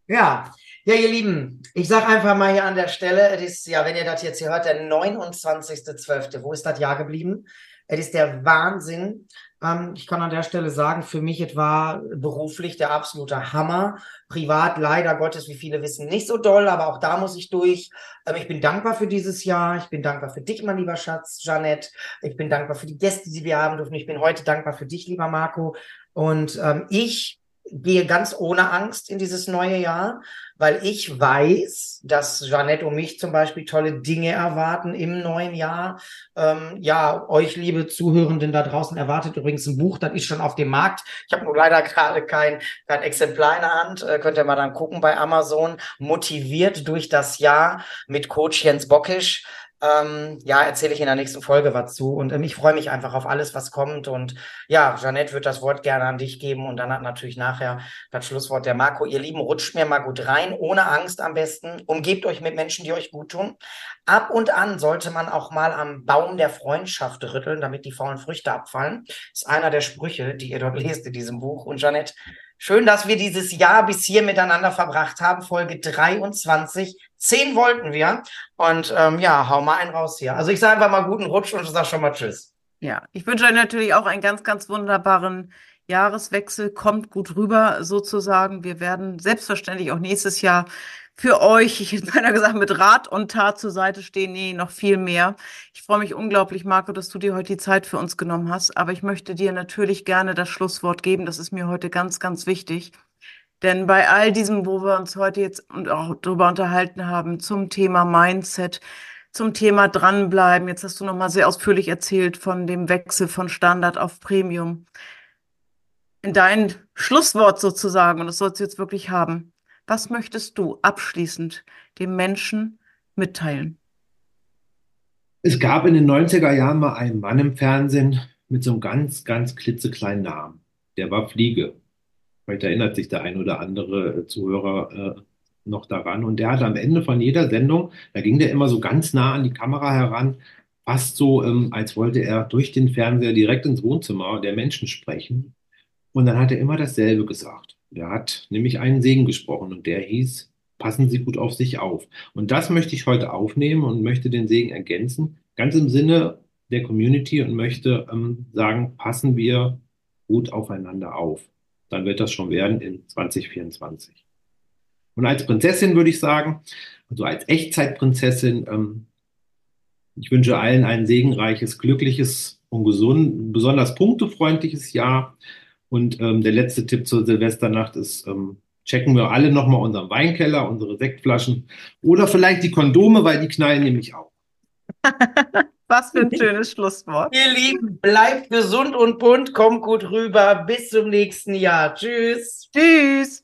Ja. Ja, ihr Lieben, ich sage einfach mal hier an der Stelle, es ist ja, wenn ihr das jetzt hier hört, der 29.12. Wo ist das Jahr geblieben? Es ist der Wahnsinn. Ähm, ich kann an der Stelle sagen, für mich etwa beruflich der absolute Hammer. Privat leider Gottes, wie viele wissen, nicht so doll, aber auch da muss ich durch. Ähm, ich bin dankbar für dieses Jahr. Ich bin dankbar für dich, mein lieber Schatz, Jeanette. Ich bin dankbar für die Gäste, die wir haben dürfen. Ich bin heute dankbar für dich, lieber Marco. Und ähm, ich gehe ganz ohne Angst in dieses neue Jahr, weil ich weiß, dass Jeanette und mich zum Beispiel tolle Dinge erwarten im neuen Jahr. Ähm, ja, euch, liebe Zuhörenden da draußen, erwartet übrigens ein Buch, das ist schon auf dem Markt. Ich habe nur leider gerade kein, kein Exemplar in der Hand. Äh, könnt ihr mal dann gucken bei Amazon. Motiviert durch das Jahr mit Coach Jens Bockisch. Ähm, ja, erzähle ich in der nächsten Folge was zu. Und ähm, ich freue mich einfach auf alles, was kommt. Und ja, Jeanette wird das Wort gerne an dich geben. Und dann hat natürlich nachher das Schlusswort der Marco. Ihr Lieben, rutscht mir mal gut rein, ohne Angst am besten. Umgebt euch mit Menschen, die euch gut tun. Ab und an sollte man auch mal am Baum der Freundschaft rütteln, damit die faulen Früchte abfallen. Das ist einer der Sprüche, die ihr dort lest in diesem Buch. Und Jeanette, Schön, dass wir dieses Jahr bis hier miteinander verbracht haben. Folge 23. Zehn wollten wir. Und ähm, ja, hau mal einen raus hier. Also ich sage einfach mal guten Rutsch und sag schon mal Tschüss. Ja, ich wünsche euch natürlich auch einen ganz, ganz wunderbaren Jahreswechsel. Kommt gut rüber sozusagen. Wir werden selbstverständlich auch nächstes Jahr für euch, ich hätte beinahe gesagt, mit Rat und Tat zur Seite stehen. Nee, noch viel mehr. Ich freue mich unglaublich, Marco, dass du dir heute die Zeit für uns genommen hast. Aber ich möchte dir natürlich gerne das Schlusswort geben. Das ist mir heute ganz, ganz wichtig. Denn bei all diesem, wo wir uns heute jetzt und auch darüber unterhalten haben, zum Thema Mindset, zum Thema dranbleiben, jetzt hast du nochmal sehr ausführlich erzählt von dem Wechsel von Standard auf Premium. In dein Schlusswort sozusagen, und das sollst du jetzt wirklich haben. Was möchtest du abschließend dem Menschen mitteilen? Es gab in den 90er Jahren mal einen Mann im Fernsehen mit so einem ganz, ganz klitzekleinen Namen. Der war Fliege. Vielleicht erinnert sich der ein oder andere Zuhörer äh, noch daran. Und der hat am Ende von jeder Sendung, da ging der immer so ganz nah an die Kamera heran, fast so, ähm, als wollte er durch den Fernseher direkt ins Wohnzimmer der Menschen sprechen. Und dann hat er immer dasselbe gesagt. Der hat nämlich einen Segen gesprochen und der hieß, passen Sie gut auf sich auf. Und das möchte ich heute aufnehmen und möchte den Segen ergänzen, ganz im Sinne der Community und möchte ähm, sagen, passen wir gut aufeinander auf. Dann wird das schon werden in 2024. Und als Prinzessin würde ich sagen, also als Echtzeitprinzessin, ähm, ich wünsche allen ein segenreiches, glückliches und gesund, besonders punktefreundliches Jahr. Und ähm, der letzte Tipp zur Silvesternacht ist, ähm, checken wir alle nochmal unseren Weinkeller, unsere Sektflaschen oder vielleicht die Kondome, weil die knallen nämlich auch. Was für ein schönes Schlusswort. Ihr Lieben, bleibt gesund und bunt, kommt gut rüber. Bis zum nächsten Jahr. Tschüss. Tschüss.